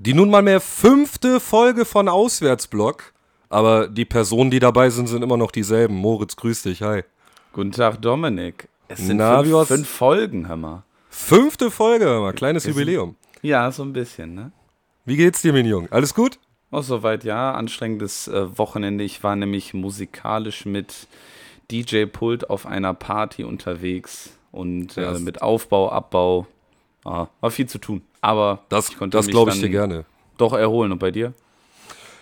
Die nun mal mehr fünfte Folge von Auswärtsblock. Aber die Personen, die dabei sind, sind immer noch dieselben. Moritz, grüß dich, hi. Guten Tag, Dominik. Es sind Na, fünf, fünf, Folgen, hör mal. Fünfte Folge, hör mal. Kleines es Jubiläum. Ja, so ein bisschen, ne? Wie geht's dir, mein Junge? Alles gut? Oh, soweit ja. Anstrengendes äh, Wochenende. Ich war nämlich musikalisch mit DJ-Pult auf einer Party unterwegs und äh, mit Aufbau, Abbau. Ah, war viel zu tun. Aber das, das glaube ich dir gerne. Doch erholen. Und bei dir?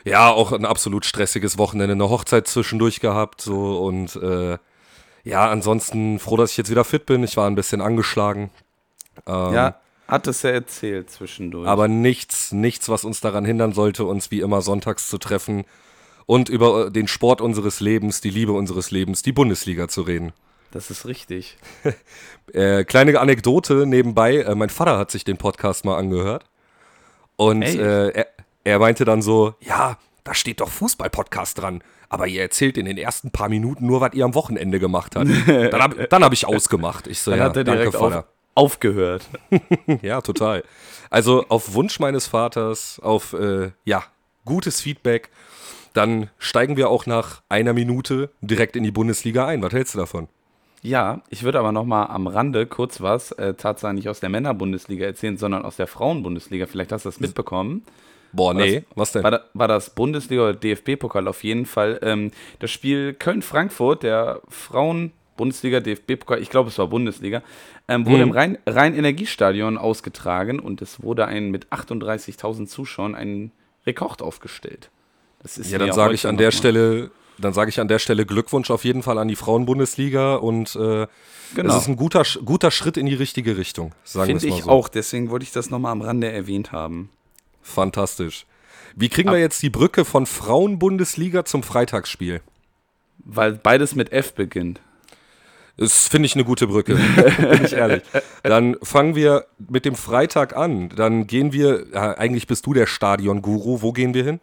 Ja, auch ein absolut stressiges Wochenende, eine Hochzeit zwischendurch gehabt, so und äh, ja, ansonsten froh, dass ich jetzt wieder fit bin. Ich war ein bisschen angeschlagen. Ähm, ja, hat es ja erzählt zwischendurch. Aber nichts, nichts, was uns daran hindern sollte, uns wie immer sonntags zu treffen und über den Sport unseres Lebens, die Liebe unseres Lebens, die Bundesliga zu reden. Das ist richtig. äh, kleine Anekdote nebenbei: äh, Mein Vater hat sich den Podcast mal angehört. Und äh, er, er meinte dann so: Ja, da steht doch Fußball-Podcast dran. Aber ihr erzählt in den ersten paar Minuten nur, was ihr am Wochenende gemacht habt. dann habe hab ich ausgemacht. Ich so, dann ja, hat er direkt danke, auf, aufgehört. ja, total. Also auf Wunsch meines Vaters, auf äh, ja, gutes Feedback, dann steigen wir auch nach einer Minute direkt in die Bundesliga ein. Was hältst du davon? Ja, ich würde aber noch mal am Rande kurz was, äh, tatsächlich nicht aus der Männerbundesliga erzählen, sondern aus der Frauenbundesliga. Vielleicht hast du das mitbekommen. Boah, nee, das, was denn? War, war das Bundesliga oder DFB-Pokal auf jeden Fall. Ähm, das Spiel Köln-Frankfurt, der Frauen-Bundesliga, DFB-Pokal, ich glaube, es war Bundesliga, ähm, wurde mhm. im Rhein-Energiestadion ausgetragen und es wurde ein mit 38.000 Zuschauern ein Rekord aufgestellt. Ja, dann sage ich an der Stelle dann sage ich an der Stelle Glückwunsch auf jeden Fall an die Frauenbundesliga und äh, genau. es ist ein guter, guter Schritt in die richtige Richtung, sagen wir Finde ich so. auch, deswegen wollte ich das nochmal am Rande erwähnt haben. Fantastisch. Wie kriegen Ab wir jetzt die Brücke von Frauenbundesliga zum Freitagsspiel? Weil beides mit F beginnt. Das finde ich eine gute Brücke, bin ich ehrlich. Dann fangen wir mit dem Freitag an. Dann gehen wir, ja, eigentlich bist du der Stadion-Guru. Wo gehen wir hin?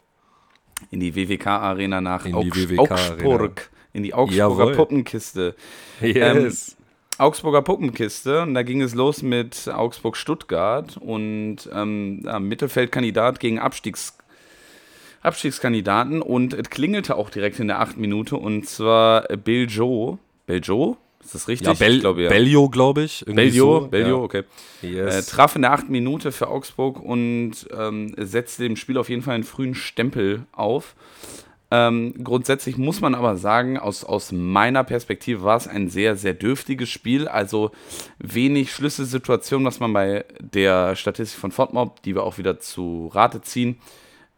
In die WWK-Arena nach in Augs WWK Augsburg, in die Augsburger Jawohl. Puppenkiste. Yes. Ähm, Augsburger Puppenkiste und da ging es los mit Augsburg-Stuttgart und ähm, Mittelfeldkandidat gegen Abstiegs Abstiegskandidaten und es klingelte auch direkt in der achten Minute und zwar Beljo. Beljo? Ist das richtig? Ja, Bel glaub, ja. Bellio, glaube ich. Bellio, so. Bellio, ja. okay. Yes. Äh, traf in der achten Minute für Augsburg und ähm, setzte dem Spiel auf jeden Fall einen frühen Stempel auf. Ähm, grundsätzlich muss man aber sagen, aus, aus meiner Perspektive war es ein sehr, sehr dürftiges Spiel. Also wenig Schlüsselsituationen, was man bei der Statistik von Fortmob, die wir auch wieder zu Rate ziehen,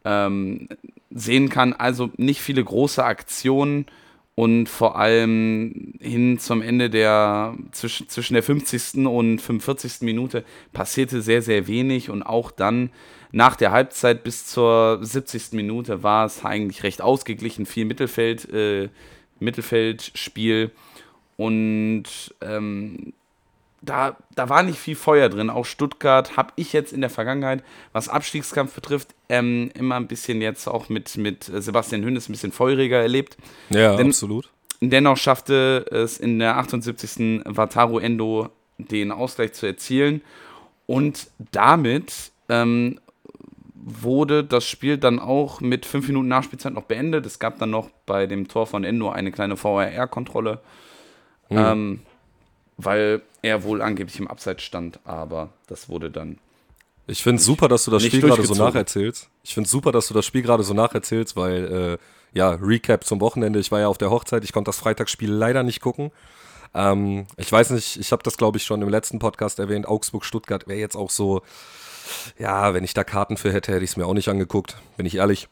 ähm, sehen kann. Also nicht viele große Aktionen und vor allem hin zum Ende der, zwischen, zwischen der 50. und 45. Minute passierte sehr, sehr wenig und auch dann nach der Halbzeit bis zur 70. Minute war es eigentlich recht ausgeglichen, viel Mittelfeld, äh, Mittelfeldspiel und ähm, da, da war nicht viel Feuer drin. Auch Stuttgart habe ich jetzt in der Vergangenheit, was Abstiegskampf betrifft, ähm, immer ein bisschen jetzt auch mit, mit Sebastian Hönes ein bisschen feuriger erlebt. Ja, Denn, absolut. Dennoch schaffte es in der 78. Wataru Endo den Ausgleich zu erzielen. Und damit ähm, wurde das Spiel dann auch mit fünf Minuten Nachspielzeit noch beendet. Es gab dann noch bei dem Tor von Endo eine kleine VRR-Kontrolle. Mhm. Ähm, weil er wohl angeblich im Abseits stand, aber das wurde dann. Ich finde es super, dass du das Spiel gerade so nacherzählst. Ich finde es super, dass du das Spiel gerade so nacherzählst, weil, äh, ja, Recap zum Wochenende. Ich war ja auf der Hochzeit, ich konnte das Freitagsspiel leider nicht gucken. Ähm, ich weiß nicht, ich habe das, glaube ich, schon im letzten Podcast erwähnt. Augsburg-Stuttgart wäre jetzt auch so, ja, wenn ich da Karten für hätte, hätte ich es mir auch nicht angeguckt, bin ich ehrlich.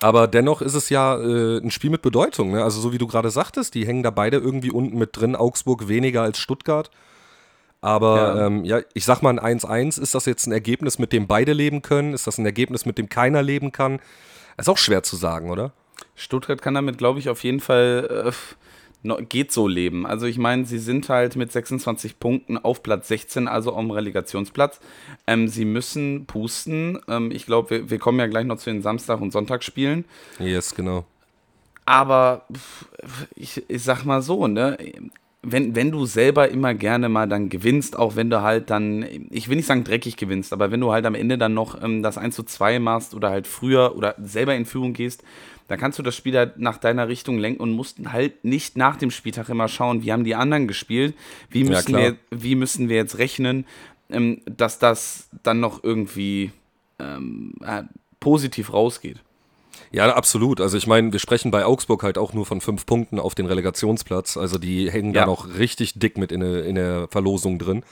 Aber dennoch ist es ja äh, ein Spiel mit Bedeutung. Ne? Also so wie du gerade sagtest, die hängen da beide irgendwie unten mit drin. Augsburg weniger als Stuttgart. Aber ja, ähm, ja ich sag mal ein 1-1. Ist das jetzt ein Ergebnis, mit dem beide leben können? Ist das ein Ergebnis, mit dem keiner leben kann? Ist auch schwer zu sagen, oder? Stuttgart kann damit, glaube ich, auf jeden Fall äh, geht so leben. Also ich meine, sie sind halt mit 26 Punkten auf Platz 16, also am Relegationsplatz. Ähm, sie müssen pusten. Ähm, ich glaube, wir, wir, kommen ja gleich noch zu den Samstag- und Sonntagsspielen. Yes, genau. Aber ich, ich sag mal so, ne? Wenn, wenn du selber immer gerne mal dann gewinnst, auch wenn du halt dann, ich will nicht sagen dreckig gewinnst, aber wenn du halt am Ende dann noch ähm, das 1 zu 2 machst oder halt früher oder selber in Führung gehst, dann kannst du das Spiel halt nach deiner Richtung lenken und musst halt nicht nach dem Spieltag immer schauen, wie haben die anderen gespielt, wie müssen, ja, wir, wie müssen wir jetzt rechnen, ähm, dass das dann noch irgendwie ähm, äh, positiv rausgeht. Ja, absolut. Also ich meine, wir sprechen bei Augsburg halt auch nur von fünf Punkten auf den Relegationsplatz. Also die hängen ja. da noch richtig dick mit in, der, in der Verlosung drin.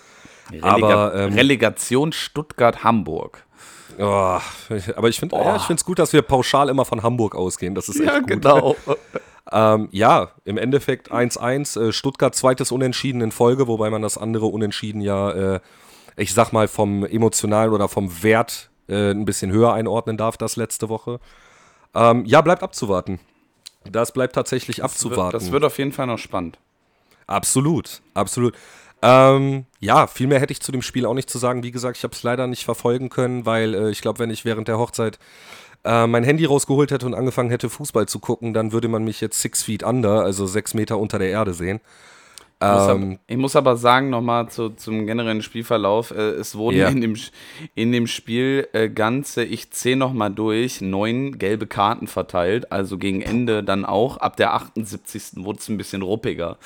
Relega aber, ähm, Relegation Stuttgart-Hamburg. Oh, aber ich finde ja, es gut, dass wir pauschal immer von Hamburg ausgehen. Das ist echt ja, gut. Genau. ähm, ja, im Endeffekt 1-1. Äh, Stuttgart zweites Unentschieden in Folge, wobei man das andere Unentschieden ja, äh, ich sag mal, vom emotionalen oder vom Wert äh, ein bisschen höher einordnen darf, das letzte Woche. Ähm, ja, bleibt abzuwarten. Das bleibt tatsächlich das abzuwarten. Wird, das wird auf jeden Fall noch spannend. Absolut, absolut. Ähm, ja, viel mehr hätte ich zu dem Spiel auch nicht zu sagen. Wie gesagt, ich habe es leider nicht verfolgen können, weil äh, ich glaube, wenn ich während der Hochzeit äh, mein Handy rausgeholt hätte und angefangen hätte, Fußball zu gucken, dann würde man mich jetzt six feet under, also sechs Meter unter der Erde sehen. Ich muss, aber, ähm, ich muss aber sagen, nochmal zu, zum generellen Spielverlauf, äh, es wurden yeah. in, dem, in dem Spiel äh, ganze, ich zähle nochmal durch, neun gelbe Karten verteilt, also gegen Ende dann auch. Ab der 78. wurde es ein bisschen ruppiger.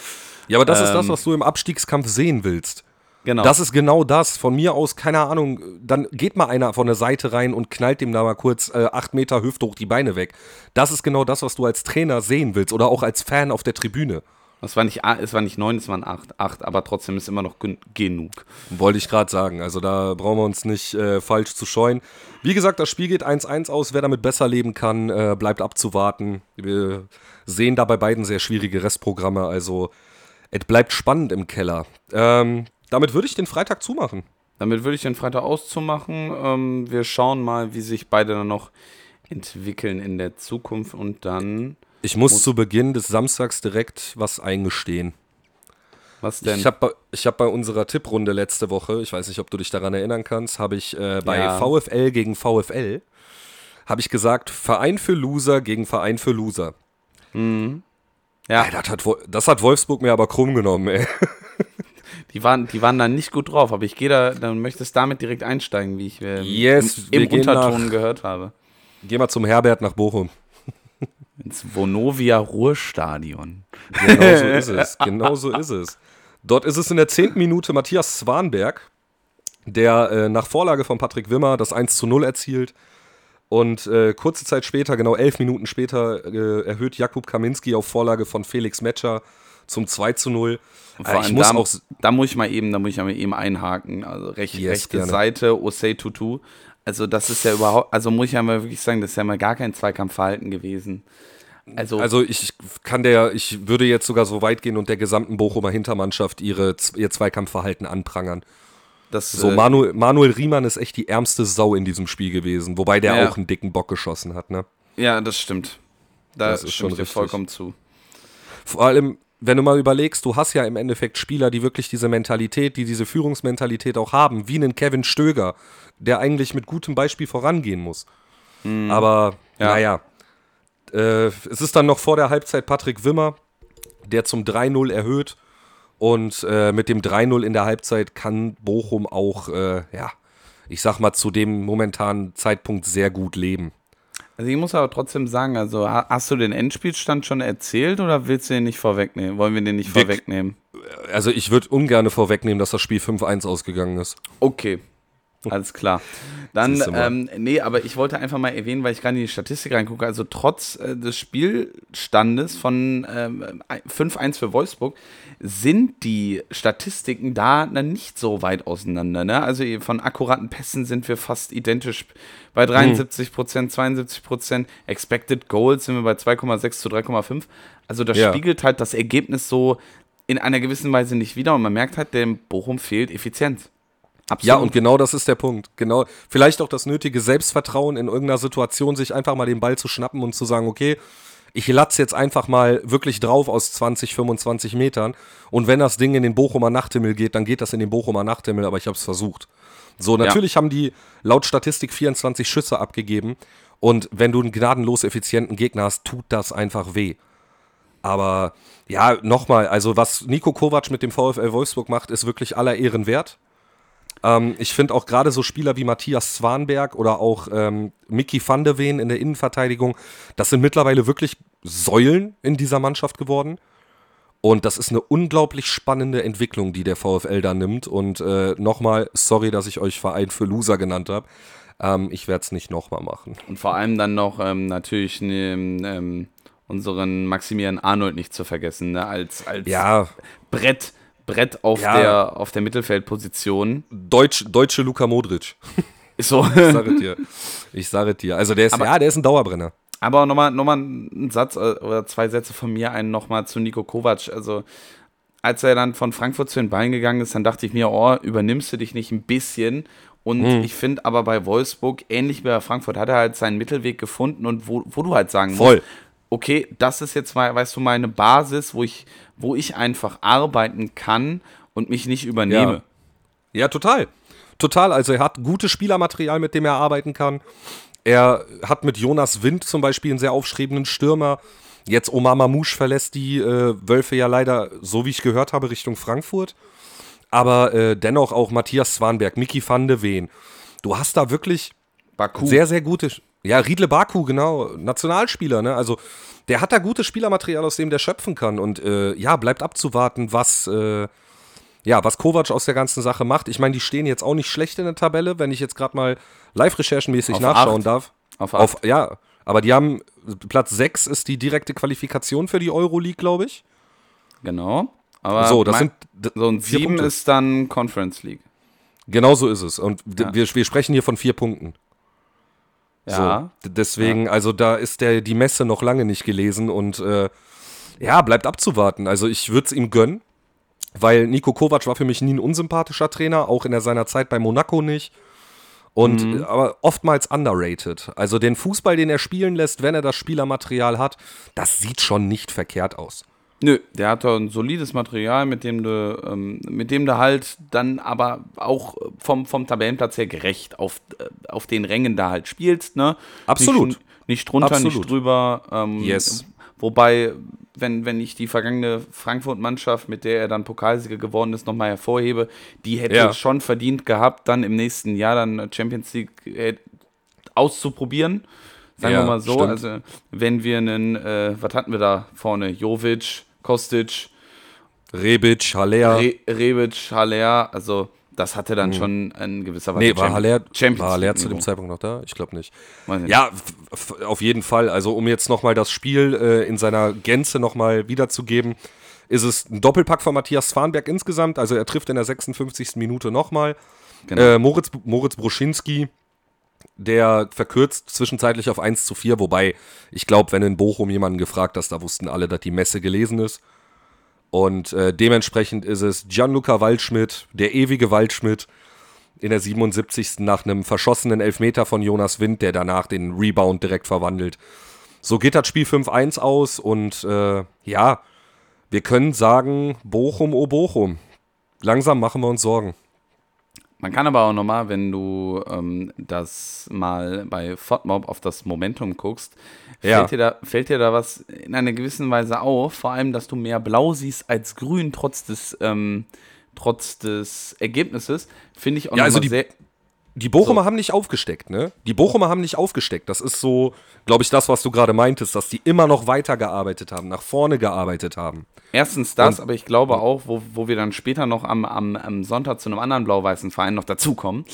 Ja, aber das ähm, ist das, ähm, was du im Abstiegskampf sehen willst. Genau. Das ist genau das. Von mir aus, keine Ahnung, dann geht mal einer von der Seite rein und knallt dem da mal kurz äh, acht Meter Hüfte hoch die Beine weg. Das ist genau das, was du als Trainer sehen willst oder auch als Fan auf der Tribüne. Es war nicht, es war nicht neun, es waren acht. Acht, aber trotzdem ist immer noch genug. Wollte ich gerade sagen. Also da brauchen wir uns nicht äh, falsch zu scheuen. Wie gesagt, das Spiel geht 1-1 aus. Wer damit besser leben kann, äh, bleibt abzuwarten. Wir sehen da bei beiden sehr schwierige Restprogramme. Also es bleibt spannend im Keller. Ähm, damit würde ich den Freitag zumachen. Damit würde ich den Freitag auszumachen. Ähm, wir schauen mal, wie sich beide dann noch entwickeln in der Zukunft und dann ich muss, zu Beginn des Samstags direkt was eingestehen. Was denn? Ich habe ich hab bei unserer Tipprunde letzte Woche, ich weiß nicht, ob du dich daran erinnern kannst, habe ich äh, bei ja. VfL gegen VfL, habe ich gesagt, Verein für Loser gegen Verein für Loser. Mhm. Ja. Ey, das, hat, das hat Wolfsburg mir aber krumm genommen, ey. Die waren, die waren da nicht gut drauf, aber ich gehe da, dann möchtest damit direkt einsteigen, wie ich äh, yes, im, im Unterton nach, gehört habe. Geh mal zum Herbert nach Bochum. Ins Vonovia Ruhrstadion. Genau so ist es. Genau so ist es. Dort ist es in der zehnten Minute Matthias Swanberg, der äh, nach Vorlage von Patrick Wimmer das 1 zu 0 erzielt. Und äh, kurze Zeit später, genau elf Minuten später, äh, erhöht Jakub Kaminski auf Vorlage von Felix Metscher zum 2 zu 0. Vor äh, allem da, da, muss ich mal eben, da muss ich mal eben einhaken. Also recht, yes, rechte gerne. Seite, Osei Tutu. Also das ist ja überhaupt, also muss ich ja mal wirklich sagen, das ist ja mal gar kein Zweikampfverhalten gewesen. Also, also ich kann der, ich würde jetzt sogar so weit gehen und der gesamten Bochumer Hintermannschaft ihre, ihr Zweikampfverhalten anprangern. Das, so, äh, Manuel, Manuel Riemann ist echt die ärmste Sau in diesem Spiel gewesen, wobei der ja. auch einen dicken Bock geschossen hat, ne? Ja, das stimmt. Da das ist schon richtig. vollkommen zu. Vor allem, wenn du mal überlegst, du hast ja im Endeffekt Spieler, die wirklich diese Mentalität, die diese Führungsmentalität auch haben, wie einen Kevin Stöger, der eigentlich mit gutem Beispiel vorangehen muss. Mhm. Aber, ja. naja. Äh, es ist dann noch vor der Halbzeit Patrick Wimmer, der zum 3-0 erhöht. Und äh, mit dem 3-0 in der Halbzeit kann Bochum auch, äh, ja, ich sag mal, zu dem momentanen Zeitpunkt sehr gut leben. Also ich muss aber trotzdem sagen, also hast du den Endspielstand schon erzählt oder willst du den nicht vorwegnehmen? Wollen wir den nicht vorwegnehmen? Also ich würde ungern vorwegnehmen, dass das Spiel 5-1 ausgegangen ist. Okay, alles klar. Dann, ähm, nee, aber ich wollte einfach mal erwähnen, weil ich gerade in die Statistik reingucke, also trotz äh, des Spielstandes von ähm, 5-1 für Wolfsburg sind die Statistiken da dann nicht so weit auseinander. Ne? Also von akkuraten Pässen sind wir fast identisch bei 73 Prozent, 72 Prozent. Expected Goals sind wir bei 2,6 zu 3,5. Also das ja. spiegelt halt das Ergebnis so in einer gewissen Weise nicht wieder und man merkt halt, dem Bochum fehlt Effizienz. Absolut. Ja, und genau das ist der Punkt. Genau, vielleicht auch das nötige Selbstvertrauen in irgendeiner Situation, sich einfach mal den Ball zu schnappen und zu sagen, okay, ich latze jetzt einfach mal wirklich drauf aus 20, 25 Metern. Und wenn das Ding in den Bochumer Nachthimmel geht, dann geht das in den Bochumer Nachthimmel, aber ich habe es versucht. So, natürlich ja. haben die laut Statistik 24 Schüsse abgegeben. Und wenn du einen gnadenlos effizienten Gegner hast, tut das einfach weh. Aber ja, nochmal, also was Nico Kovac mit dem VfL Wolfsburg macht, ist wirklich aller Ehren wert. Ähm, ich finde auch gerade so Spieler wie Matthias Zwanberg oder auch ähm, Mickey van de Ven in der Innenverteidigung, das sind mittlerweile wirklich Säulen in dieser Mannschaft geworden. Und das ist eine unglaublich spannende Entwicklung, die der VfL da nimmt. Und äh, nochmal, sorry, dass ich euch Verein für Loser genannt habe. Ähm, ich werde es nicht nochmal machen. Und vor allem dann noch ähm, natürlich ne, ähm, unseren Maximilian Arnold nicht zu vergessen, ne? als, als ja. Brett, Brett auf, ja. der, auf der Mittelfeldposition. Deutsch, deutsche Luka Modric. So. ich sage dir. Ich sage dir. Also der ist, Aber, ja, der ist ein Dauerbrenner. Aber nochmal noch mal ein Satz äh, oder zwei Sätze von mir, einen nochmal zu Nico Kovac. Also, als er dann von Frankfurt zu den Beinen gegangen ist, dann dachte ich mir, oh, übernimmst du dich nicht ein bisschen? Und mhm. ich finde aber bei Wolfsburg, ähnlich wie bei Frankfurt, hat er halt seinen Mittelweg gefunden und wo, wo du halt sagen Voll. musst, okay, das ist jetzt mal, weißt du, meine Basis, wo ich, wo ich einfach arbeiten kann und mich nicht übernehme. Ja, ja total. Total. Also er hat gutes Spielermaterial, mit dem er arbeiten kann. Er hat mit Jonas Wind zum Beispiel einen sehr aufstrebenden Stürmer. Jetzt Omar Mamouche verlässt die äh, Wölfe ja leider, so wie ich gehört habe, Richtung Frankfurt. Aber äh, dennoch auch Matthias Swanberg, Miki van de Ven. Du hast da wirklich Baku. sehr, sehr gute. Ja, Riedle Baku, genau, Nationalspieler, ne? Also der hat da gutes Spielermaterial, aus dem der schöpfen kann. Und äh, ja, bleibt abzuwarten, was, äh, ja, was Kovac aus der ganzen Sache macht. Ich meine, die stehen jetzt auch nicht schlecht in der Tabelle, wenn ich jetzt gerade mal live-recherchenmäßig nachschauen acht. darf. Auf, Auf Ja, aber die haben, Platz 6 ist die direkte Qualifikation für die Euroleague, glaube ich. Genau. Aber so, das mein, sind so ein 7 ist dann Conference League. Genau so ist es. Und ja. wir, wir sprechen hier von vier Punkten. Ja. So, deswegen, ja. also da ist der, die Messe noch lange nicht gelesen und äh, ja, bleibt abzuwarten. Also ich würde es ihm gönnen weil Nico Kovac war für mich nie ein unsympathischer Trainer, auch in seiner Zeit bei Monaco nicht. Und mhm. aber oftmals underrated. Also den Fußball, den er spielen lässt, wenn er das Spielermaterial hat, das sieht schon nicht verkehrt aus. Nö, der hat ein solides Material, mit dem du, ähm, mit dem du halt dann aber auch vom, vom Tabellenplatz her gerecht auf, äh, auf den Rängen da halt spielst, ne? Absolut. Nicht, nicht drunter, Absolut. nicht drüber. Ähm, yes. Wobei wenn, wenn ich die vergangene Frankfurt-Mannschaft, mit der er dann Pokalsieger geworden ist, nochmal hervorhebe, die hätte ja. schon verdient gehabt, dann im nächsten Jahr dann Champions League äh, auszuprobieren. Sagen ja, wir mal so. Stimmt. Also, wenn wir einen, äh, was hatten wir da vorne? Jovic, Kostic, Rebic, Haller. Re Rebic, Haller, also das hatte dann mhm. schon ein gewisser Weise. Nee, war Haller, war Haller zu dem Zeitpunkt noch da? Ich glaube nicht. nicht. Ja, auf jeden Fall. Also um jetzt nochmal das Spiel äh, in seiner Gänze nochmal wiederzugeben, ist es ein Doppelpack von Matthias Farnberg insgesamt. Also er trifft in der 56. Minute nochmal. Genau. Äh, Moritz, Moritz Bruschinski, der verkürzt zwischenzeitlich auf 1 zu 4, wobei ich glaube, wenn in Bochum jemanden gefragt hast, da wussten alle, dass die Messe gelesen ist. Und äh, dementsprechend ist es Gianluca Waldschmidt, der ewige Waldschmidt, in der 77. nach einem verschossenen Elfmeter von Jonas Wind, der danach den Rebound direkt verwandelt. So geht das Spiel 5-1 aus und äh, ja, wir können sagen, Bochum, oh Bochum. Langsam machen wir uns Sorgen. Man kann aber auch nochmal, wenn du ähm, das mal bei FODMOB auf das Momentum guckst, ja. fällt, dir da, fällt dir da was in einer gewissen Weise auf. Vor allem, dass du mehr Blau siehst als Grün, trotz des, ähm, trotz des Ergebnisses. Finde ich auch ja, also sehr. Die Bochumer so. haben nicht aufgesteckt, ne? Die Bochumer haben nicht aufgesteckt. Das ist so, glaube ich, das, was du gerade meintest, dass die immer noch weitergearbeitet haben, nach vorne gearbeitet haben. Erstens das, Und, aber ich glaube auch, wo, wo wir dann später noch am, am, am Sonntag zu einem anderen blau-weißen Verein noch dazukommen,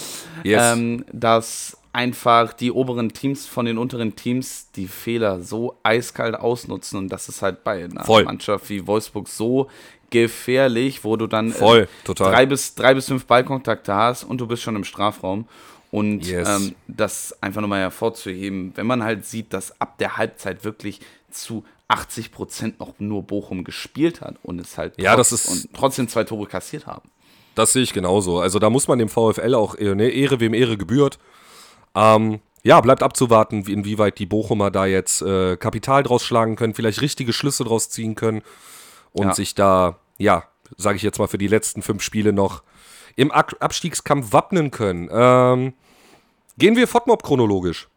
yes. ähm, dass einfach die oberen Teams von den unteren Teams die Fehler so eiskalt ausnutzen und das ist halt bei einer Voll. Mannschaft wie Wolfsburg so gefährlich, wo du dann Voll, äh, drei, bis, drei bis fünf Ballkontakte hast und du bist schon im Strafraum. Und yes. ähm, das einfach nochmal hervorzuheben, wenn man halt sieht, dass ab der Halbzeit wirklich zu 80 Prozent noch nur Bochum gespielt hat und es halt ja, trotz, das ist, und trotzdem zwei Tore kassiert haben. Das sehe ich genauso. Also da muss man dem VfL auch ne, Ehre wem Ehre gebührt. Ähm, ja, bleibt abzuwarten, inwieweit die Bochumer da jetzt äh, Kapital draus schlagen können, vielleicht richtige Schlüsse draus ziehen können und ja. sich da, ja, sage ich jetzt mal, für die letzten fünf Spiele noch im Abstiegskampf wappnen können. Ähm, gehen wir FODMOB chronologisch.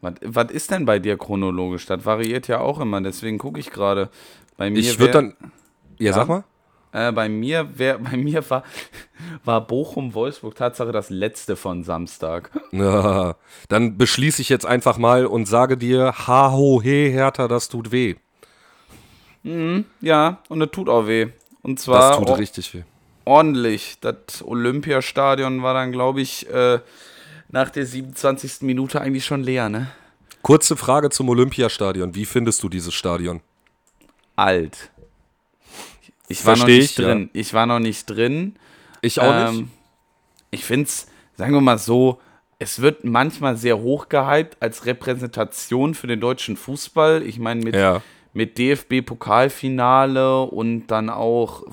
Was, was ist denn bei dir chronologisch? Das variiert ja auch immer, deswegen gucke ich gerade. Bei mir ich würde dann. Ja, ja, sag mal. Äh, bei mir, wär, bei mir war, war Bochum-Wolfsburg Tatsache das letzte von Samstag. Ja, dann beschließe ich jetzt einfach mal und sage dir, ha ho he Hertha, das tut weh. Mhm, ja, und das tut auch weh. Und zwar. Das tut richtig weh. Ordentlich. Das Olympiastadion war dann, glaube ich, äh, nach der 27. Minute eigentlich schon leer, ne? Kurze Frage zum Olympiastadion. Wie findest du dieses Stadion? Alt. Ich war Versteh noch nicht ich, drin. Ja. Ich war noch nicht drin. Ich auch ähm, nicht. Ich finde es, sagen wir mal so, es wird manchmal sehr hoch gehypt als Repräsentation für den deutschen Fußball. Ich meine, mit, ja. Mit DFB-Pokalfinale und dann auch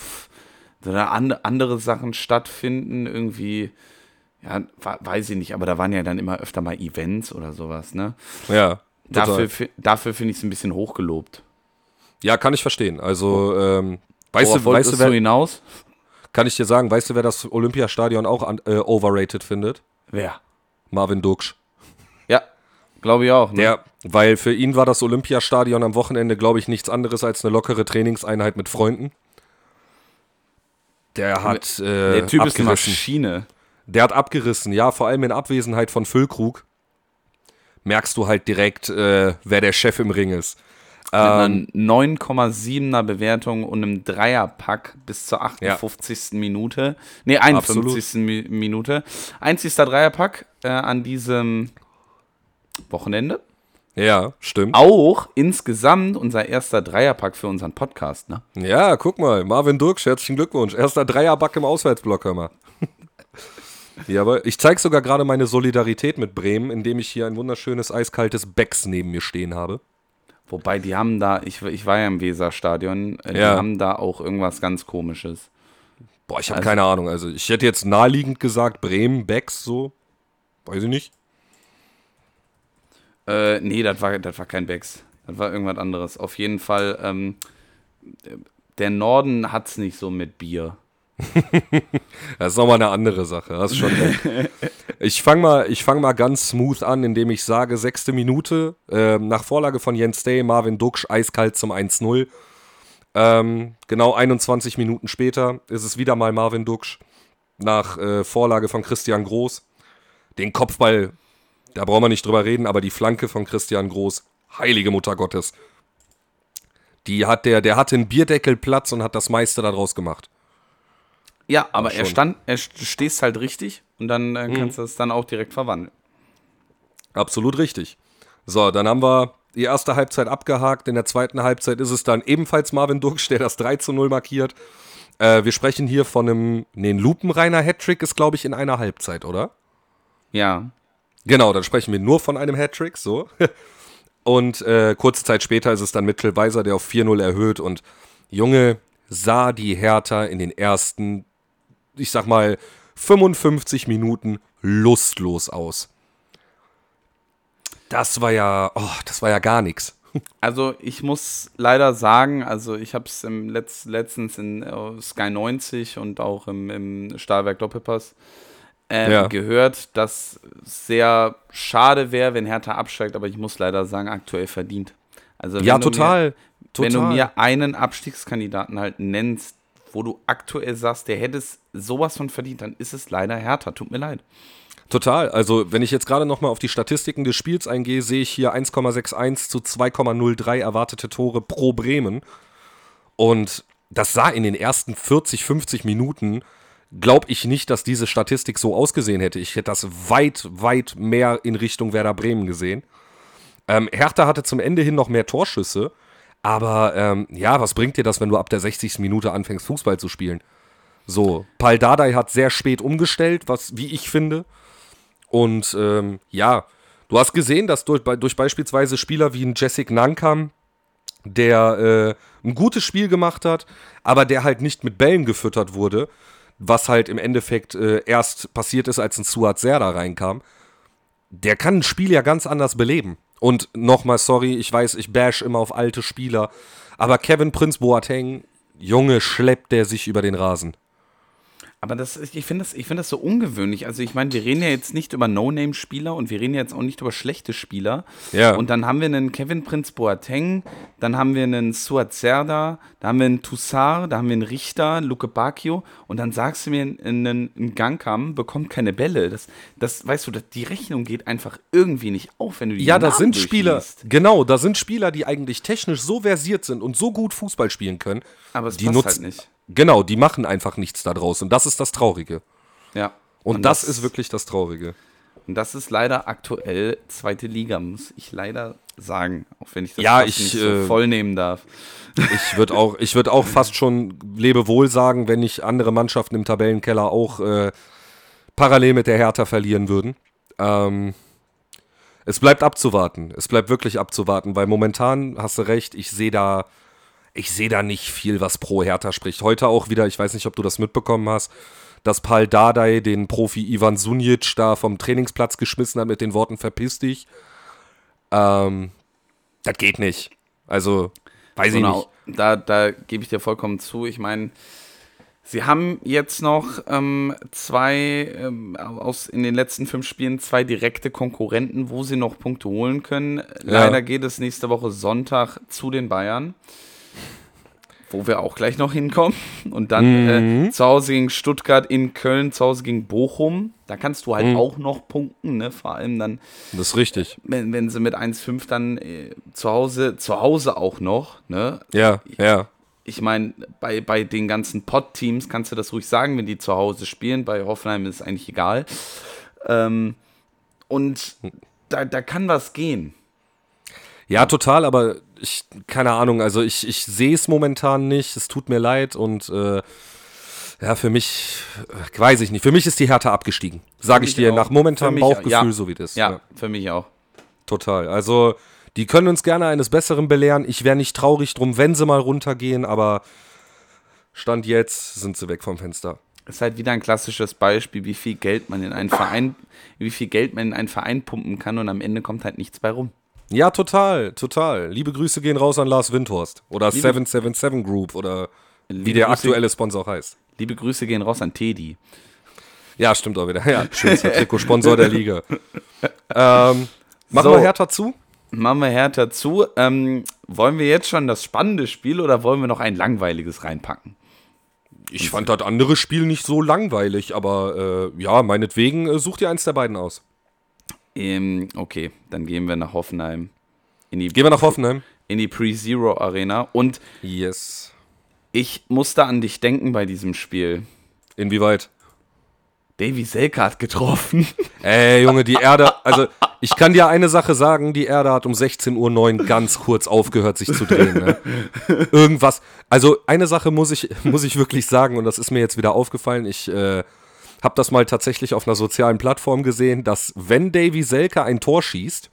andere Sachen stattfinden, irgendwie, ja, weiß ich nicht, aber da waren ja dann immer öfter mal Events oder sowas, ne? Ja. Total. Dafür, dafür finde ich es ein bisschen hochgelobt. Ja, kann ich verstehen. Also, ähm, Weißt du, weißt du, wer, hinaus? Kann ich dir sagen, weißt du, wer das Olympiastadion auch an, äh, overrated findet? Wer? Marvin Duksch. Ja, glaube ich auch. Ne? Der, weil für ihn war das Olympiastadion am Wochenende, glaube ich, nichts anderes als eine lockere Trainingseinheit mit Freunden. Der hat äh, Der Typ abgerissen. ist eine Maschine. Der hat abgerissen, ja, vor allem in Abwesenheit von Füllkrug merkst du halt direkt, äh, wer der Chef im Ring ist. Mit einer 9,7er ähm, Bewertung und einem Dreierpack bis zur 58. Ja. Minute. Ne, 51. Mi Minute. Einzigster Dreierpack äh, an diesem Wochenende. Ja, stimmt. Auch insgesamt unser erster Dreierpack für unseren Podcast, ne? Ja, guck mal, Marvin Dirks, herzlichen Glückwunsch. Erster Dreierpack im Auswärtsblock, hör mal. ja, aber ich zeige sogar gerade meine Solidarität mit Bremen, indem ich hier ein wunderschönes eiskaltes Becks neben mir stehen habe. Wobei, die haben da, ich, ich war ja im Weserstadion, äh, die ja. haben da auch irgendwas ganz komisches. Boah, ich habe also, keine Ahnung. Also ich hätte jetzt naheliegend gesagt, Bremen, Becks, so. Weiß ich nicht. Äh, nee, das war, das war kein Becks. Das war irgendwas anderes. Auf jeden Fall, ähm, der Norden hat es nicht so mit Bier. das ist nochmal eine andere Sache. Hast schon Ich fange mal, fang mal ganz smooth an, indem ich sage, sechste Minute, äh, nach Vorlage von Jens Day, Marvin Duksch, eiskalt zum 1-0. Ähm, genau 21 Minuten später ist es wieder mal Marvin Duksch, nach äh, Vorlage von Christian Groß. Den Kopfball, da brauchen wir nicht drüber reden, aber die Flanke von Christian Groß, heilige Mutter Gottes. Die hat der, der hatte einen Bierdeckel Platz und hat das meiste daraus gemacht. Ja, aber er stand, er stehst halt richtig und dann äh, kannst mhm. du es dann auch direkt verwandeln. Absolut richtig. So, dann haben wir die erste Halbzeit abgehakt. In der zweiten Halbzeit ist es dann ebenfalls Marvin Duksch, der das 3 zu 0 markiert. Äh, wir sprechen hier von einem, nee, ein lupenreiner Hattrick ist, glaube ich, in einer Halbzeit, oder? Ja. Genau, dann sprechen wir nur von einem Hattrick, so. Und äh, kurze Zeit später ist es dann Mitchell Weiser, der auf 4-0 erhöht. Und Junge, sah die Hertha in den ersten ich sag mal, 55 Minuten lustlos aus. Das war ja, oh, das war ja gar nichts. Also ich muss leider sagen, also ich habe es Letz-, letztens in uh, Sky 90 und auch im, im Stahlwerk Doppelpass äh, ja. gehört, dass sehr schade wäre, wenn Hertha absteigt, aber ich muss leider sagen, aktuell verdient. Also ja, total, mir, total. Wenn du mir einen Abstiegskandidaten halt nennst, wo du aktuell sagst, der hätte es sowas von verdient, dann ist es leider härter. Tut mir leid. Total. Also, wenn ich jetzt gerade nochmal auf die Statistiken des Spiels eingehe, sehe ich hier 1,61 zu 2,03 erwartete Tore pro Bremen. Und das sah in den ersten 40, 50 Minuten, glaube ich nicht, dass diese Statistik so ausgesehen hätte. Ich hätte das weit, weit mehr in Richtung Werder Bremen gesehen. Ähm, Hertha hatte zum Ende hin noch mehr Torschüsse. Aber ähm, ja, was bringt dir das, wenn du ab der 60. Minute anfängst, Fußball zu spielen? So, Paul Dardai hat sehr spät umgestellt, was, wie ich finde. Und ähm, ja, du hast gesehen, dass durch, durch beispielsweise Spieler wie ein Jessic Nankam, der äh, ein gutes Spiel gemacht hat, aber der halt nicht mit Bällen gefüttert wurde, was halt im Endeffekt äh, erst passiert ist, als ein Suat Serda reinkam, der kann ein Spiel ja ganz anders beleben. Und nochmal, sorry, ich weiß, ich bash immer auf alte Spieler, aber Kevin Prince Boateng, Junge, schleppt der sich über den Rasen. Aber das, ich finde das, find das so ungewöhnlich. Also ich meine, wir reden ja jetzt nicht über No-Name-Spieler und wir reden ja jetzt auch nicht über schlechte Spieler. Ja. Und dann haben wir einen Kevin Prinz Boateng, dann haben wir einen Suat Serda, da haben wir einen Toussaint, da haben wir einen Richter, Luke Bacchio und dann sagst du mir, ein, ein Gangkam bekommt keine Bälle. Das, das, weißt du, die Rechnung geht einfach irgendwie nicht auf, wenn du die Ja, da sind Spieler, genau, da sind Spieler, die eigentlich technisch so versiert sind und so gut Fußball spielen können. Aber es die passt nutzen, halt nicht. Genau, die machen einfach nichts da draus. Und das ist das Traurige. Ja. Und, und das, das, ist wirklich das Traurige. Und das ist leider aktuell zweite Liga, muss ich leider sagen. Auch wenn ich das ja, ich, nicht so äh, voll nehmen darf. Ich würde auch, würd auch fast schon Lebewohl sagen, wenn nicht andere Mannschaften im Tabellenkeller auch äh, parallel mit der Hertha verlieren würden. Ähm, es bleibt abzuwarten. Es bleibt wirklich abzuwarten, weil momentan hast du recht, ich sehe da ich sehe da nicht viel, was pro Hertha spricht. Heute auch wieder, ich weiß nicht, ob du das mitbekommen hast, dass Paul Dardai den Profi Ivan Sunic da vom Trainingsplatz geschmissen hat mit den Worten verpiss dich. Ähm, das geht nicht. Also, weiß so ich nicht. Da, da gebe ich dir vollkommen zu. Ich meine, sie haben jetzt noch ähm, zwei ähm, aus in den letzten fünf Spielen zwei direkte Konkurrenten, wo sie noch Punkte holen können. Ja. Leider geht es nächste Woche Sonntag zu den Bayern wo wir auch gleich noch hinkommen. Und dann mhm. äh, zu Hause gegen Stuttgart, in Köln, zu Hause gegen Bochum. Da kannst du halt mhm. auch noch punkten, ne? Vor allem dann. Das ist richtig. Wenn, wenn sie mit 1,5 dann äh, zu Hause, zu Hause auch noch, ne? Ja, ja. Ich meine, bei, bei den ganzen Pot-Teams kannst du das ruhig sagen, wenn die zu Hause spielen. Bei Hoffenheim ist es eigentlich egal. Ähm, und da, da kann was gehen. Ja, total, aber ich, keine Ahnung, also ich, ich sehe es momentan nicht, es tut mir leid und äh, ja, für mich, äh, weiß ich nicht, für mich ist die Härte abgestiegen, sage ich dir, auch. nach momentanem Bauchgefühl, ja. so wie das. Ja, ja, für mich auch. Total, also die können uns gerne eines Besseren belehren, ich wäre nicht traurig drum, wenn sie mal runtergehen, aber Stand jetzt sind sie weg vom Fenster. Ist halt wieder ein klassisches Beispiel, wie viel Geld man in einen Verein, wie viel Geld man in einen Verein pumpen kann und am Ende kommt halt nichts bei rum. Ja, total, total. Liebe Grüße gehen raus an Lars Windhorst oder liebe, 777 Group oder wie der Grüße, aktuelle Sponsor heißt. Liebe Grüße gehen raus an Teddy. Ja, stimmt auch wieder. Ja, schönster Trikot-Sponsor der Liga. Ähm, machen so, wir Hertha zu? Machen wir Hertha zu. Ähm, wollen wir jetzt schon das spannende Spiel oder wollen wir noch ein langweiliges reinpacken? Ich fand das andere Spiel nicht so langweilig, aber äh, ja, meinetwegen äh, such dir eins der beiden aus. Ähm, okay, dann gehen wir nach Hoffenheim. gehen wir nach Hoffenheim? In die Pre-Zero Arena. Und yes. ich musste an dich denken bei diesem Spiel. Inwieweit? Davy Selke hat getroffen. Ey, Junge, die Erde, also ich kann dir eine Sache sagen, die Erde hat um 16.09 Uhr ganz kurz aufgehört, sich zu drehen. Ne? Irgendwas, also eine Sache muss ich, muss ich wirklich sagen und das ist mir jetzt wieder aufgefallen, ich äh, habe das mal tatsächlich auf einer sozialen Plattform gesehen, dass wenn Davy Selke ein Tor schießt,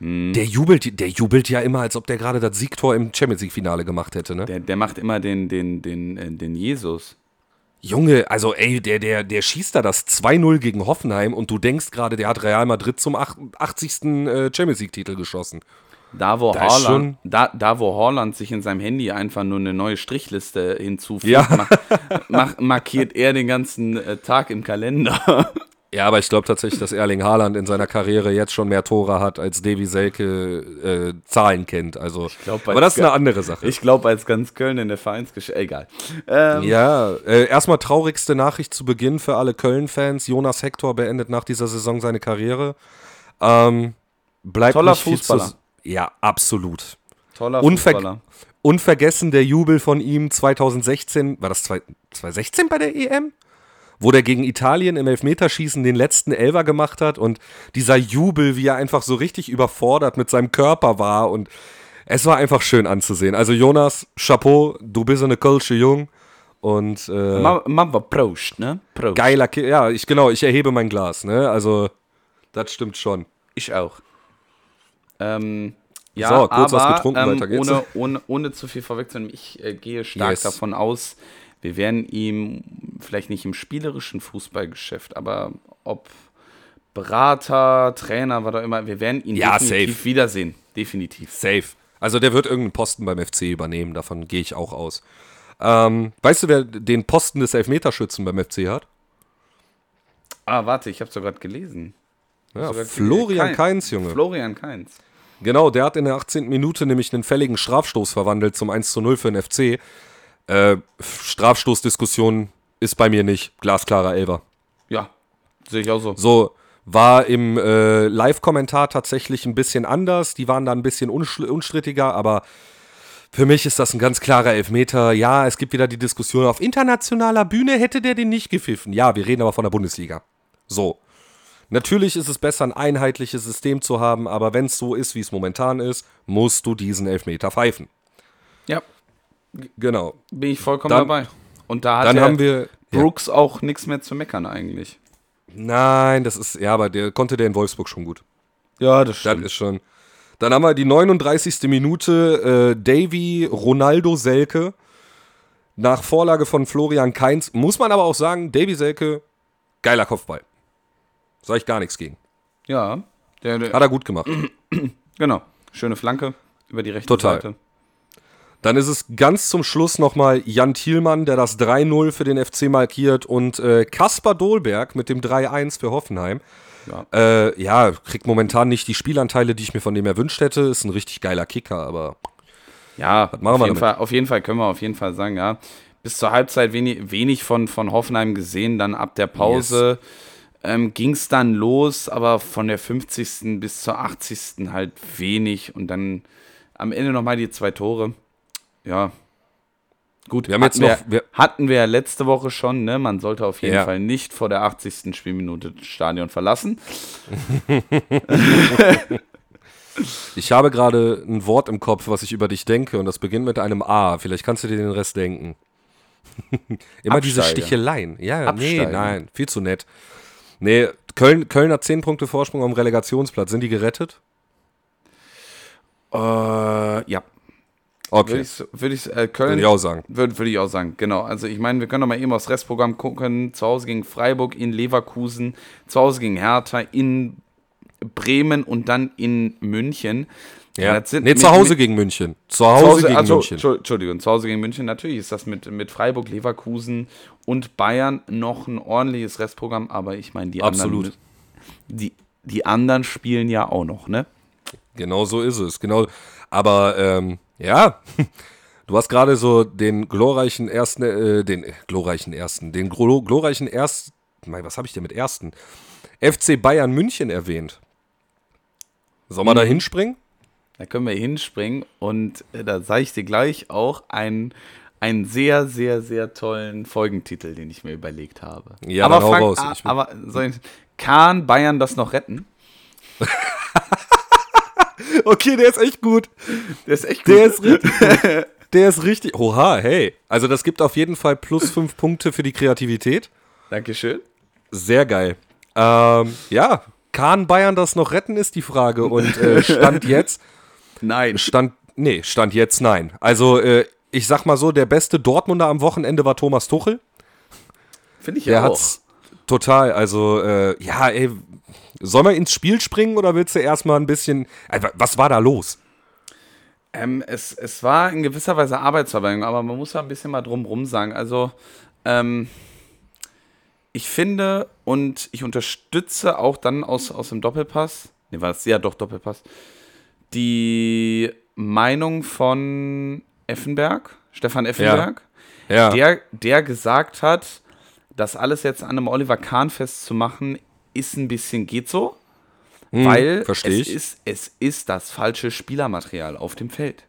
hm. der jubelt, der jubelt ja immer, als ob der gerade das Siegtor im Champions League Finale gemacht hätte, ne? Der, der macht immer den, den, den, äh, den Jesus. Junge, also ey, der, der, der schießt da das 2-0 gegen Hoffenheim und du denkst gerade, der hat Real Madrid zum 80. Äh, Champions League-Titel geschossen. Da wo, da, Haaland, da, da, wo Haaland sich in seinem Handy einfach nur eine neue Strichliste hinzufügt, ja. ma markiert er den ganzen äh, Tag im Kalender. Ja, aber ich glaube tatsächlich, dass Erling Haaland in seiner Karriere jetzt schon mehr Tore hat, als Davy Selke äh, Zahlen kennt. Also, glaub, aber das ist eine andere Sache. Ich glaube, als ganz Köln in der Vereinsgeschichte. Egal. Ähm, ja, äh, erstmal traurigste Nachricht zu Beginn für alle Köln-Fans. Jonas Hector beendet nach dieser Saison seine Karriere. Ähm, bleibt Toller Fußballer. Ja, absolut. Toller Unver Fußballer. Unvergessen der Jubel von ihm 2016, war das 2016 bei der EM? Wo der gegen Italien im Elfmeterschießen den letzten Elver gemacht hat und dieser Jubel, wie er einfach so richtig überfordert mit seinem Körper war und es war einfach schön anzusehen. Also Jonas, Chapeau, du bist eine Kölsche Jung und äh, Mama Prost, ne? Prost. Geiler, Ki ja, ich genau, ich erhebe mein Glas, ne? Also das stimmt schon. Ich auch. Ähm, ja, so, kurz aber, was getrunken, ähm, weiter geht's. Ohne, ohne, ohne zu viel vorwegzunehmen, ich äh, gehe stark yes. davon aus, wir werden ihm vielleicht nicht im spielerischen Fußballgeschäft, aber ob Berater, Trainer, was auch immer, wir werden ihn ja, definitiv safe. wiedersehen. Definitiv. Safe. Also der wird irgendeinen Posten beim FC übernehmen, davon gehe ich auch aus. Ähm, weißt du, wer den Posten des Elfmeterschützen beim FC hat? Ah, warte, ich habe es gerade gelesen. Ja, Florian Kein, Keins, Junge. Florian Keins. Genau, der hat in der 18. Minute nämlich einen fälligen Strafstoß verwandelt zum 1 zu 0 für den FC. Äh, Strafstoßdiskussion ist bei mir nicht. Glasklarer Elber. Ja, sehe ich auch so. So, war im äh, Live-Kommentar tatsächlich ein bisschen anders. Die waren da ein bisschen unstrittiger, aber für mich ist das ein ganz klarer Elfmeter. Ja, es gibt wieder die Diskussion, auf internationaler Bühne hätte der den nicht gepfiffen. Ja, wir reden aber von der Bundesliga. So. Natürlich ist es besser, ein einheitliches System zu haben, aber wenn es so ist, wie es momentan ist, musst du diesen Elfmeter pfeifen. Ja. Genau. Bin ich vollkommen dann, dabei. Und da hat dann haben wir, Brooks ja. auch nichts mehr zu meckern eigentlich. Nein, das ist, ja, aber der konnte der in Wolfsburg schon gut. Ja, das stimmt. Das ist schon. Dann haben wir die 39. Minute, äh, Davy Ronaldo Selke. Nach Vorlage von Florian Kainz. Muss man aber auch sagen, Davy Selke, geiler Kopfball. Sag ich gar nichts gegen. Ja. Der, der Hat er gut gemacht. genau. Schöne Flanke über die rechte Total. Seite. Dann ist es ganz zum Schluss nochmal Jan Thielmann, der das 3-0 für den FC markiert und äh, Kaspar Dolberg mit dem 3-1 für Hoffenheim. Ja. Äh, ja, kriegt momentan nicht die Spielanteile, die ich mir von dem erwünscht hätte. Ist ein richtig geiler Kicker, aber. Ja, auf, jeden damit? Fall, auf jeden Fall können wir auf jeden Fall sagen, ja. Bis zur Halbzeit wenig, wenig von, von Hoffenheim gesehen, dann ab der Pause. Yes. Ähm, ging es dann los, aber von der 50. bis zur 80. halt wenig und dann am Ende nochmal die zwei Tore ja. Gut, wir haben jetzt noch, wir, hatten wir ja letzte Woche schon, ne? Man sollte auf jeden ja. Fall nicht vor der 80. Spielminute das Stadion verlassen. ich habe gerade ein Wort im Kopf, was ich über dich denke, und das beginnt mit einem A. Vielleicht kannst du dir den Rest denken. Immer Absteiger. diese Sticheleien. Ja, Absteiger. nee, nein, viel zu nett. Nee, Köln, Köln hat 10 Punkte Vorsprung am Relegationsplatz. Sind die gerettet? Äh, ja. Okay. Würde ich, würd ich äh, Köln. Würde ich auch sagen. Würde würd ich auch sagen, genau. Also ich meine, wir können doch mal eben aufs Restprogramm gucken. Zu Hause gegen Freiburg, in Leverkusen, zu Hause gegen Hertha, in Bremen und dann in München. Ja, ja nee, zu Hause mit, gegen München. Zu Hause, zu Hause gegen also, München. Entschuldigung, zu Hause gegen München. Natürlich ist das mit, mit Freiburg, Leverkusen und Bayern noch ein ordentliches Restprogramm, aber ich meine, die Absolut. anderen. Die, die anderen spielen ja auch noch, ne? Genau so ist es. Genau. Aber ähm, ja, du hast gerade so den glorreichen ersten, äh, den äh, glorreichen ersten, den glo glorreichen ersten, was habe ich denn mit ersten? FC Bayern München erwähnt. Sollen wir mhm. da hinspringen? Da können wir hinspringen und äh, da sage ich dir gleich auch einen, einen sehr, sehr, sehr tollen Folgentitel, den ich mir überlegt habe. Ja, aber fang, raus. Ich aber soll ich, kann Bayern das noch retten? Okay, der ist echt gut. Der ist echt gut. Der ist richtig. der ist richtig. Oha, hey. Also, das gibt auf jeden Fall plus fünf Punkte für die Kreativität. Dankeschön. Sehr geil. Ähm, ja, kann Bayern das noch retten, ist die Frage. Und äh, Stand jetzt. Nein. Stand, nee, Stand jetzt nein. Also, äh, ich sag mal so, der beste Dortmunder am Wochenende war Thomas Tuchel. Finde ich ja auch. Hat's total. Also, äh, ja, ey, Sollen wir ins Spiel springen oder willst du erstmal ein bisschen. Also, was war da los? Ähm, es, es war in gewisser Weise Arbeitsverweigerung, aber man muss ja ein bisschen mal drumrum sagen. Also, ähm, ich finde und ich unterstütze auch dann aus, aus dem Doppelpass, ne, war es ja doch Doppelpass, die Meinung von Effenberg, Stefan Effenberg, ja. Ja. Der, der gesagt hat, das alles jetzt an einem Oliver Kahn festzumachen, ist ein bisschen geht so, hm, weil es ist, es ist das falsche Spielermaterial auf dem Feld.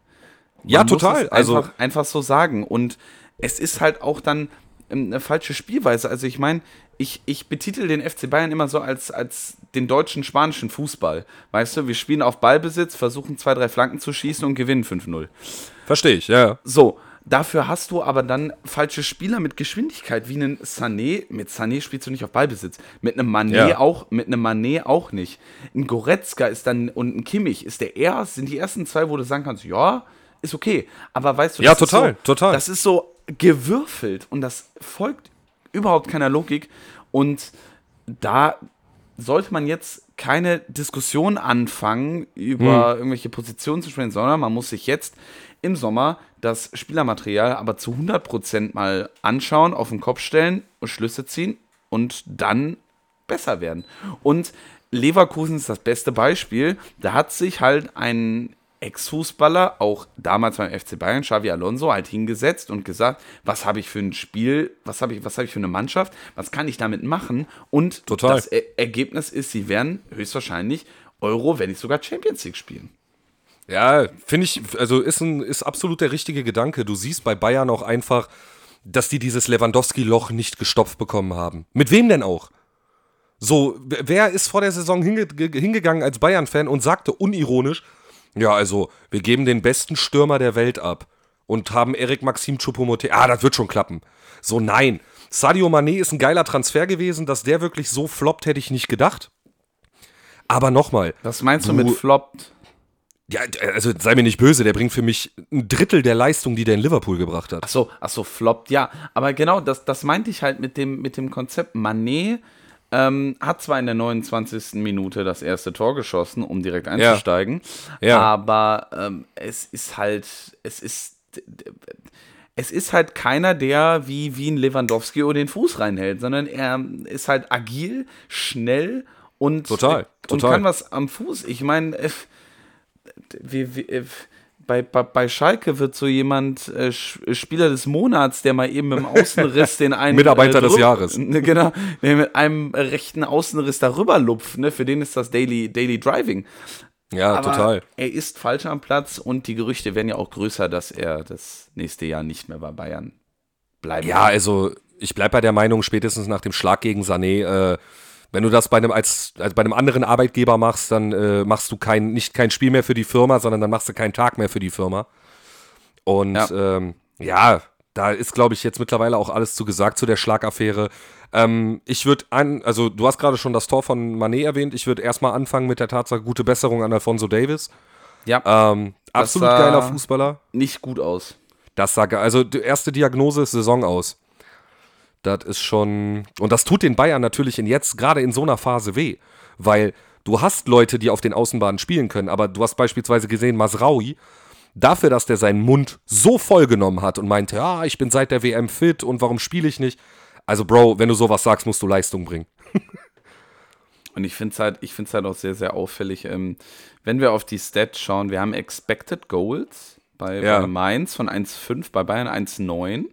Man ja, total. also einfach, einfach so sagen. Und es ist halt auch dann eine falsche Spielweise. Also ich meine, ich, ich betitel den FC Bayern immer so als, als den deutschen, spanischen Fußball. Weißt du, wir spielen auf Ballbesitz, versuchen zwei, drei Flanken zu schießen und gewinnen 5-0. Verstehe ich, ja. So, Dafür hast du aber dann falsche Spieler mit Geschwindigkeit, wie einen Sané. Mit Sané spielst du nicht auf Ballbesitz. Mit einem Mané ja. auch, mit einem Mané auch nicht. Ein Goretzka ist dann und ein Kimmich ist der erste, sind die ersten zwei, wo du sagen kannst, ja, ist okay. Aber weißt du, ja, total, so, total. Das ist so gewürfelt und das folgt überhaupt keiner Logik. Und da sollte man jetzt keine Diskussion anfangen, über hm. irgendwelche Positionen zu sprechen, sondern man muss sich jetzt im Sommer das Spielermaterial aber zu 100% mal anschauen, auf den Kopf stellen und Schlüsse ziehen und dann besser werden. Und Leverkusen ist das beste Beispiel. Da hat sich halt ein Ex-Fußballer, auch damals beim FC Bayern, Xavi Alonso, halt hingesetzt und gesagt, was habe ich für ein Spiel, was habe ich, was habe ich für eine Mannschaft, was kann ich damit machen? Und Total. das er Ergebnis ist, sie werden höchstwahrscheinlich Euro, wenn nicht sogar Champions League spielen. Ja, finde ich, also ist, ein, ist absolut der richtige Gedanke. Du siehst bei Bayern auch einfach, dass die dieses Lewandowski-Loch nicht gestopft bekommen haben. Mit wem denn auch? So, wer ist vor der Saison hinge hingegangen als Bayern-Fan und sagte unironisch, ja, also, wir geben den besten Stürmer der Welt ab und haben Eric Maxim Choupo-Moting. Ah, das wird schon klappen. So, nein. Sadio Mané ist ein geiler Transfer gewesen, dass der wirklich so floppt, hätte ich nicht gedacht. Aber nochmal. Was meinst du, du mit floppt? Ja, also sei mir nicht böse, der bringt für mich ein Drittel der Leistung, die der in Liverpool gebracht hat. Ach so, ach so, floppt, ja. Aber genau, das, das meinte ich halt mit dem, mit dem Konzept. Mané ähm, hat zwar in der 29. Minute das erste Tor geschossen, um direkt einzusteigen, ja. Ja. aber ähm, es ist halt, es ist, es ist halt keiner, der wie, wie ein Lewandowski oder den Fuß reinhält, sondern er ist halt agil, schnell und, total, total. und kann was am Fuß. Ich meine, äh, wie, wie, äh, bei, bei, bei Schalke wird so jemand äh, Spieler des Monats, der mal eben mit dem Außenriss den einen. Mitarbeiter äh, des Jahres. Ne, genau, der mit einem rechten Außenriss darüber lupft. Ne? Für den ist das Daily, Daily Driving. Ja, Aber total. Er ist falsch am Platz und die Gerüchte werden ja auch größer, dass er das nächste Jahr nicht mehr bei Bayern bleiben Ja, also ich bleibe bei der Meinung, spätestens nach dem Schlag gegen Sané, äh, wenn du das bei einem, als, als bei einem anderen Arbeitgeber machst, dann äh, machst du kein, nicht kein Spiel mehr für die Firma, sondern dann machst du keinen Tag mehr für die Firma. Und ja, ähm, ja da ist, glaube ich, jetzt mittlerweile auch alles zu gesagt zu der Schlagaffäre. Ähm, ich würde an, also du hast gerade schon das Tor von Manet erwähnt. Ich würde erstmal anfangen mit der Tatsache, gute Besserung an Alfonso Davis. Ja. Ähm, absolut geiler Fußballer. Nicht gut aus. Das sah, also die erste Diagnose ist Saison aus. Das ist schon. Und das tut den Bayern natürlich in jetzt, gerade in so einer Phase weh. Weil du hast Leute, die auf den Außenbahnen spielen können, aber du hast beispielsweise gesehen, Masraui, dafür, dass der seinen Mund so voll genommen hat und meinte, ja, ich bin seit der WM fit und warum spiele ich nicht? Also, Bro, wenn du sowas sagst, musst du Leistung bringen. und ich finde es halt, halt auch sehr, sehr auffällig, ähm, wenn wir auf die Stats schauen, wir haben Expected Goals bei, ja. bei Mainz von 1,5, bei Bayern 1,9.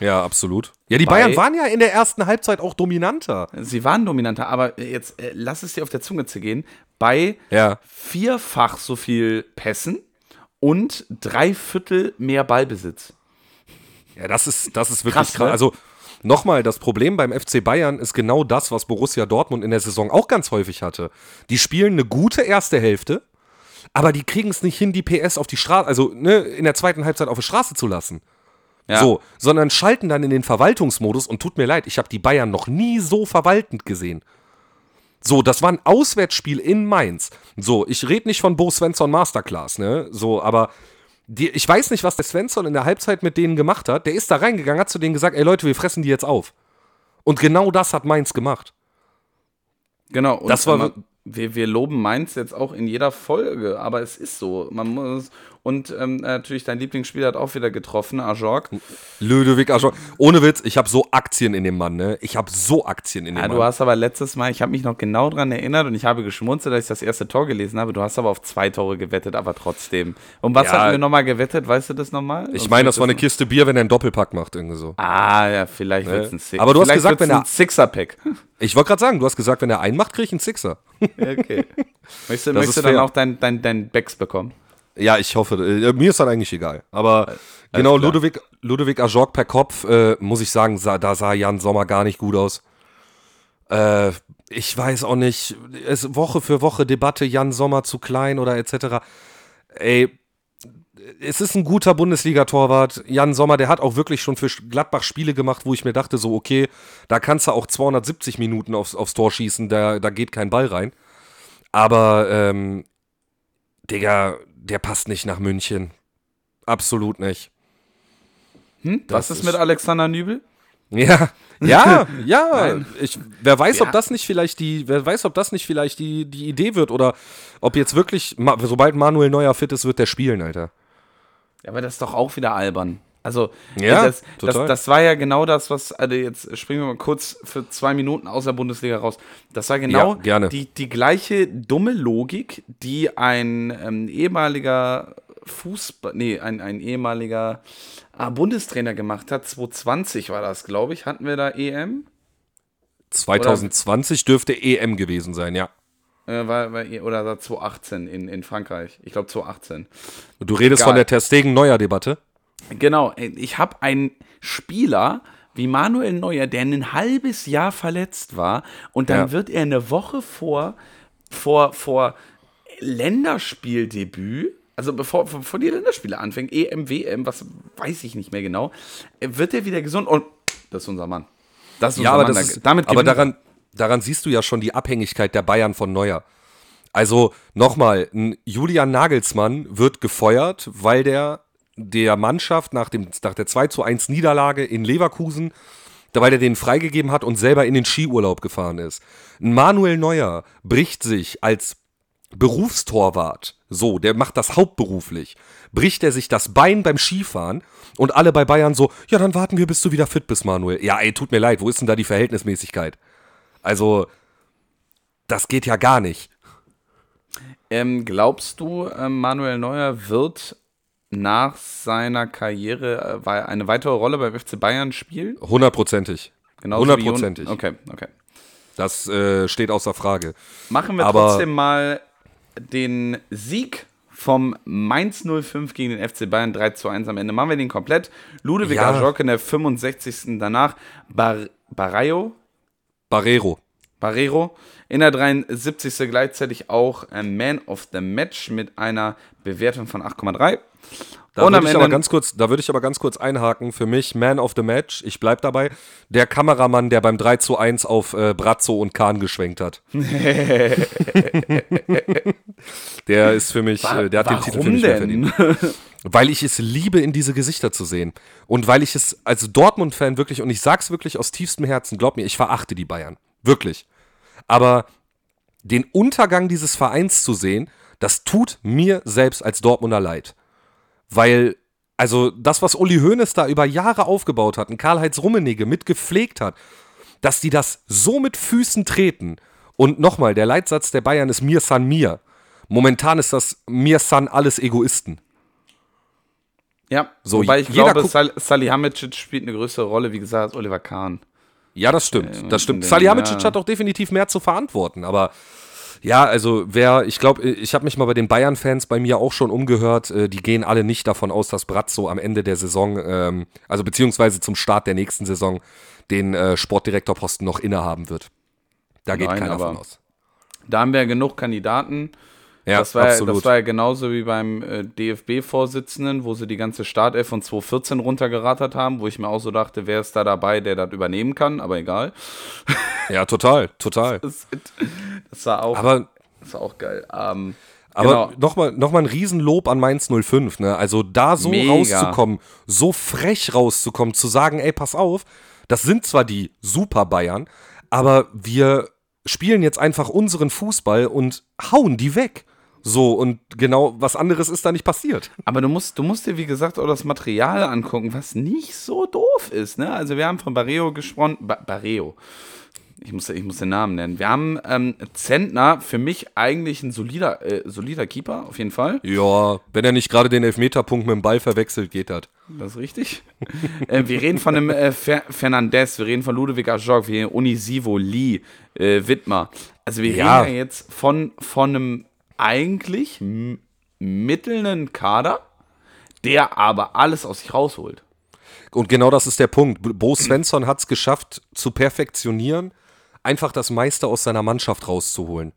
Ja, absolut. Ja, die Bayern waren ja in der ersten Halbzeit auch dominanter. Sie waren dominanter, aber jetzt äh, lass es dir auf der Zunge zu gehen. Bei ja. vierfach so viel Pässen und drei Viertel mehr Ballbesitz. Ja, das ist, das ist wirklich krass. krass. Ne? Also nochmal, das Problem beim FC Bayern ist genau das, was Borussia Dortmund in der Saison auch ganz häufig hatte. Die spielen eine gute erste Hälfte, aber die kriegen es nicht hin, die PS auf die Straße, also ne, in der zweiten Halbzeit auf die Straße zu lassen. Ja. So, sondern schalten dann in den Verwaltungsmodus und tut mir leid, ich habe die Bayern noch nie so verwaltend gesehen. So, das war ein Auswärtsspiel in Mainz. So, ich rede nicht von Bo Svensson Masterclass, ne? So, aber die, ich weiß nicht, was der Svensson in der Halbzeit mit denen gemacht hat. Der ist da reingegangen, hat zu denen gesagt, ey Leute, wir fressen die jetzt auf. Und genau das hat Mainz gemacht. Genau, und das war, wir, wir loben Mainz jetzt auch in jeder Folge, aber es ist so. Man muss, und ähm, natürlich dein Lieblingsspieler hat auch wieder getroffen, Ajorg. Ludovic Ajorg. Ohne Witz, ich habe so Aktien in dem Mann, ne? Ich habe so Aktien in dem ja, Mann. Du hast aber letztes Mal, ich habe mich noch genau dran erinnert und ich habe geschmunzelt, dass ich das erste Tor gelesen habe. Du hast aber auf zwei Tore gewettet, aber trotzdem. Und was ja, hatten wir nochmal gewettet? Weißt du das nochmal? Ich meine, das war eine Kiste Bier, wenn er einen Doppelpack macht, irgendwie so. Ah, ja, vielleicht ne? wird es ein Sixer. Aber du hast gesagt, wenn er. ein Sixer-Pack. Ich wollte gerade sagen, du hast gesagt, wenn er einen macht, kriege ich einen Sixer. okay. Möchtest, du, möchtest du dann auch dein, dein, dein Becks bekommen? Ja, ich hoffe. Äh, mir ist das eigentlich egal. Aber Alles genau, Ludovic, Ludovic Ajorg per Kopf, äh, muss ich sagen, sah, da sah Jan Sommer gar nicht gut aus. Äh, ich weiß auch nicht, es Woche für Woche Debatte, Jan Sommer zu klein oder etc. Ey, es ist ein guter Bundesliga-Torwart. Jan Sommer, der hat auch wirklich schon für Gladbach Spiele gemacht, wo ich mir dachte, so, okay, da kannst du auch 270 Minuten aufs, aufs Tor schießen, da, da geht kein Ball rein. Aber, ähm, Digga, der passt nicht nach München. Absolut nicht. Hm? Was ist, ist mit Alexander Nübel? Ja, ja, ja. Ich, wer weiß, ja. ob das nicht vielleicht die, wer weiß, ob das nicht vielleicht die, die Idee wird oder ob jetzt wirklich, sobald Manuel Neuer fit ist, wird der spielen, Alter. Ja, aber das ist doch auch wieder albern. Also, ja, das, das, das, war ja genau das, was, also jetzt springen wir mal kurz für zwei Minuten aus der Bundesliga raus. Das war genau ja, die, die gleiche dumme Logik, die ein ähm, ehemaliger Fußball, nee, ein, ein ehemaliger ah, Bundestrainer gemacht hat. 2020 war das, glaube ich. Hatten wir da EM? 2020 oder? dürfte EM gewesen sein, ja. Äh, war, war, oder 2018 in, in Frankreich. Ich glaube 2018. Du redest Egal. von der Terstegen-Neuer-Debatte? Genau. Ich habe einen Spieler wie Manuel Neuer, der ein halbes Jahr verletzt war und dann ja. wird er eine Woche vor, vor, vor Länderspieldebüt also bevor, bevor die Länderspiele anfängt, EM, WM, was weiß ich nicht mehr genau, wird er wieder gesund und das ist unser Mann. Das ist unser ja, aber, Mann. Das ist, damit aber daran, daran siehst du ja schon die Abhängigkeit der Bayern von Neuer. Also nochmal, Julian Nagelsmann wird gefeuert, weil der der Mannschaft nach, dem, nach der 2 zu 1 Niederlage in Leverkusen, weil er den freigegeben hat und selber in den Skiurlaub gefahren ist. Manuel Neuer bricht sich als Berufstorwart, so, der macht das hauptberuflich, bricht er sich das Bein beim Skifahren und alle bei Bayern so, ja, dann warten wir, bis du wieder fit bist, Manuel. Ja, ey, tut mir leid, wo ist denn da die Verhältnismäßigkeit? Also, das geht ja gar nicht. Ähm, glaubst du, äh, Manuel Neuer wird nach seiner Karriere äh, eine weitere Rolle beim FC Bayern spielen? Hundertprozentig. Hundertprozentig. Okay, okay. Das äh, steht außer Frage. Machen wir Aber trotzdem mal den Sieg vom Mainz 05 gegen den FC Bayern 3 zu 1 am Ende. Machen wir den komplett. Ludwig ja. Ajok in der 65. Danach Bar Barreiro. Barrero. Barrero. In der 73. gleichzeitig auch Man of the Match mit einer Bewertung von 8,3. Da würde ich, aber ganz kurz, da würde ich aber ganz kurz einhaken. Für mich, Man of the Match, ich bleibe dabei, der Kameramann, der beim 3 zu 1 auf äh, Brazzo und Kahn geschwenkt hat. der ist für mich, äh, der hat den Titel für mich verdient. weil ich es liebe, in diese Gesichter zu sehen. Und weil ich es als Dortmund-Fan wirklich, und ich sag's wirklich aus tiefstem Herzen, glaub mir, ich verachte die Bayern. Wirklich. Aber den Untergang dieses Vereins zu sehen, das tut mir selbst als Dortmunder leid. Weil, also das, was Uli Hoeneß da über Jahre aufgebaut hat, und Karl-Heinz Rummenigge mitgepflegt hat, dass die das so mit Füßen treten. Und nochmal, der Leitsatz der Bayern ist mir san mir. Momentan ist das mir san alles Egoisten. Ja, so, wobei ich glaube, Sal Salihamidzic spielt eine größere Rolle, wie gesagt, als Oliver Kahn. Ja, das stimmt. Das stimmt. Salihamidzic ja. hat auch definitiv mehr zu verantworten, aber ja, also wer, ich glaube, ich habe mich mal bei den Bayern-Fans bei mir auch schon umgehört, äh, die gehen alle nicht davon aus, dass Brazzo am Ende der Saison, ähm, also beziehungsweise zum Start der nächsten Saison, den äh, Sportdirektorposten noch innehaben wird. Da geht Nein, keiner von aus. Da haben wir ja genug Kandidaten. Ja, das war, absolut. das war ja genauso wie beim äh, DFB-Vorsitzenden, wo sie die ganze Startelf von 2014 runtergerattert haben, wo ich mir auch so dachte, wer ist da dabei, der das übernehmen kann, aber egal. Ja, total, total. Das, das war auch, aber, das war auch geil. Ähm, aber genau. nochmal noch mal ein Riesenlob an Mainz 05, ne? Also da so Mega. rauszukommen, so frech rauszukommen, zu sagen, ey, pass auf, das sind zwar die Super Bayern, aber wir spielen jetzt einfach unseren Fußball und hauen die weg. So, und genau was anderes ist da nicht passiert. Aber du musst, du musst dir, wie gesagt, auch das Material angucken, was nicht so doof ist. Ne? Also, wir haben von Barreo gesprochen. Ba Barreo. Ich muss, ich muss den Namen nennen. Wir haben ähm, Zentner, für mich eigentlich ein solider, äh, solider Keeper, auf jeden Fall. Ja, wenn er nicht gerade den Elfmeterpunkt mit dem Ball verwechselt, geht das. Das ist richtig. äh, wir reden von einem äh, Fer Fernandez, wir reden von Ludwig Ajok, wir reden Unisivo, Lee, äh, Wittmer. Also wir ja. reden ja jetzt von, von einem eigentlich mittelnden Kader, der aber alles aus sich rausholt. Und genau das ist der Punkt. Bo Svensson hat es geschafft, zu perfektionieren, einfach das meiste aus seiner Mannschaft rauszuholen.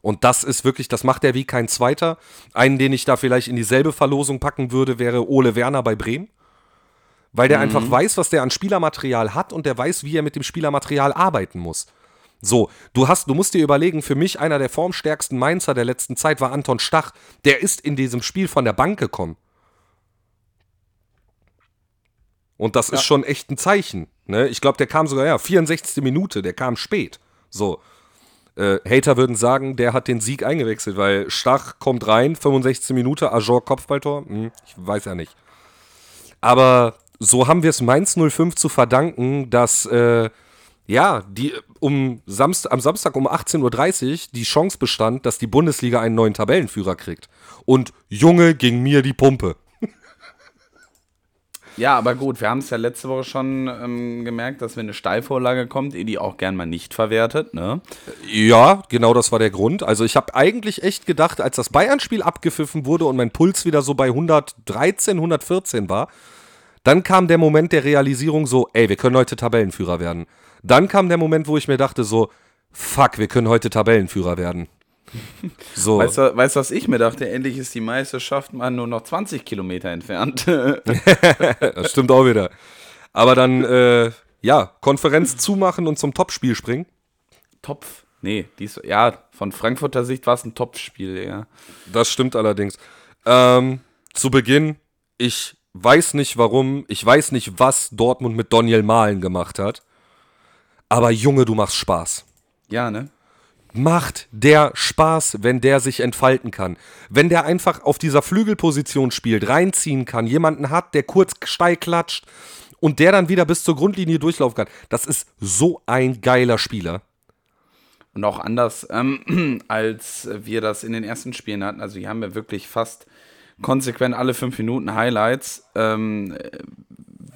Und das ist wirklich, das macht er wie kein zweiter. Einen, den ich da vielleicht in dieselbe Verlosung packen würde, wäre Ole Werner bei Bremen. Weil der mhm. einfach weiß, was der an Spielermaterial hat und der weiß, wie er mit dem Spielermaterial arbeiten muss. So, du hast, du musst dir überlegen, für mich einer der formstärksten Mainzer der letzten Zeit war Anton Stach. Der ist in diesem Spiel von der Bank gekommen. Und das ja. ist schon echt ein Zeichen. Ne? Ich glaube, der kam sogar, ja, 64. Minute, der kam spät. So. Äh, Hater würden sagen, der hat den Sieg eingewechselt, weil Stach kommt rein, 65. Minute, Ajor Kopfballtor. Hm, ich weiß ja nicht. Aber so haben wir es Mainz 05 zu verdanken, dass äh, ja, die um Samst am Samstag um 18.30 Uhr die Chance bestand, dass die Bundesliga einen neuen Tabellenführer kriegt. Und Junge ging mir die Pumpe. Ja, aber gut, wir haben es ja letzte Woche schon ähm, gemerkt, dass wenn eine Steilvorlage kommt, ihr die auch gern mal nicht verwertet, ne? Ja, genau das war der Grund. Also ich habe eigentlich echt gedacht, als das Bayern-Spiel abgepfiffen wurde und mein Puls wieder so bei 113, 114 war, dann kam der Moment der Realisierung so, ey, wir können heute Tabellenführer werden. Dann kam der Moment, wo ich mir dachte so, fuck, wir können heute Tabellenführer werden. So. Weißt du, weißt, was ich mir dachte? Endlich ist die Meisterschaft mal nur noch 20 Kilometer entfernt. das stimmt auch wieder. Aber dann, äh, ja, Konferenz zumachen und zum Topspiel springen. Topf? Nee, dies, ja, von Frankfurter Sicht war es ein Topspiel, ja. Das stimmt allerdings. Ähm, zu Beginn, ich weiß nicht warum, ich weiß nicht, was Dortmund mit Daniel Mahlen gemacht hat. Aber Junge, du machst Spaß. Ja, ne? macht der Spaß, wenn der sich entfalten kann. Wenn der einfach auf dieser Flügelposition spielt, reinziehen kann, jemanden hat, der kurz steil klatscht und der dann wieder bis zur Grundlinie durchlaufen kann. Das ist so ein geiler Spieler. Und auch anders, ähm, als wir das in den ersten Spielen hatten. Also hier haben wir wirklich fast konsequent alle fünf Minuten Highlights. Ähm,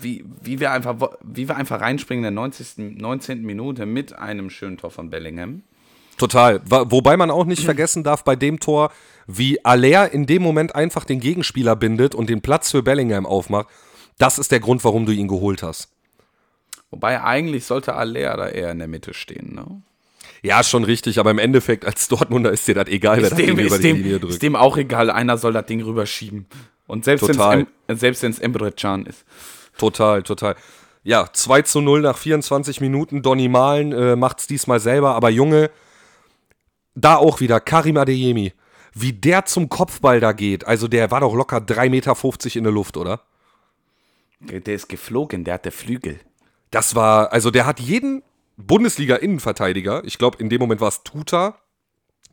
wie, wie, wir einfach, wie wir einfach reinspringen in der 90., 19. Minute mit einem schönen Tor von Bellingham. Total. Wobei man auch nicht vergessen darf bei dem Tor, wie Aller in dem Moment einfach den Gegenspieler bindet und den Platz für Bellingham aufmacht. Das ist der Grund, warum du ihn geholt hast. Wobei eigentlich sollte Aller da eher in der Mitte stehen, ne? Ja, schon richtig, aber im Endeffekt als Dortmunder ist dir das egal, wer ist dem, über die dem, Linie drückt. Ist dem auch egal, einer soll das Ding rüberschieben. Und selbst wenn es Emre Can ist. Total, total. Ja, 2 zu 0 nach 24 Minuten. Donny Malen äh, macht es diesmal selber, aber Junge, da auch wieder Karim Adeyemi. Wie der zum Kopfball da geht. Also der war doch locker 3,50 Meter in der Luft, oder? Der ist geflogen, der hat der Flügel. Das war, also der hat jeden Bundesliga-Innenverteidiger, ich glaube in dem Moment war es Tuta,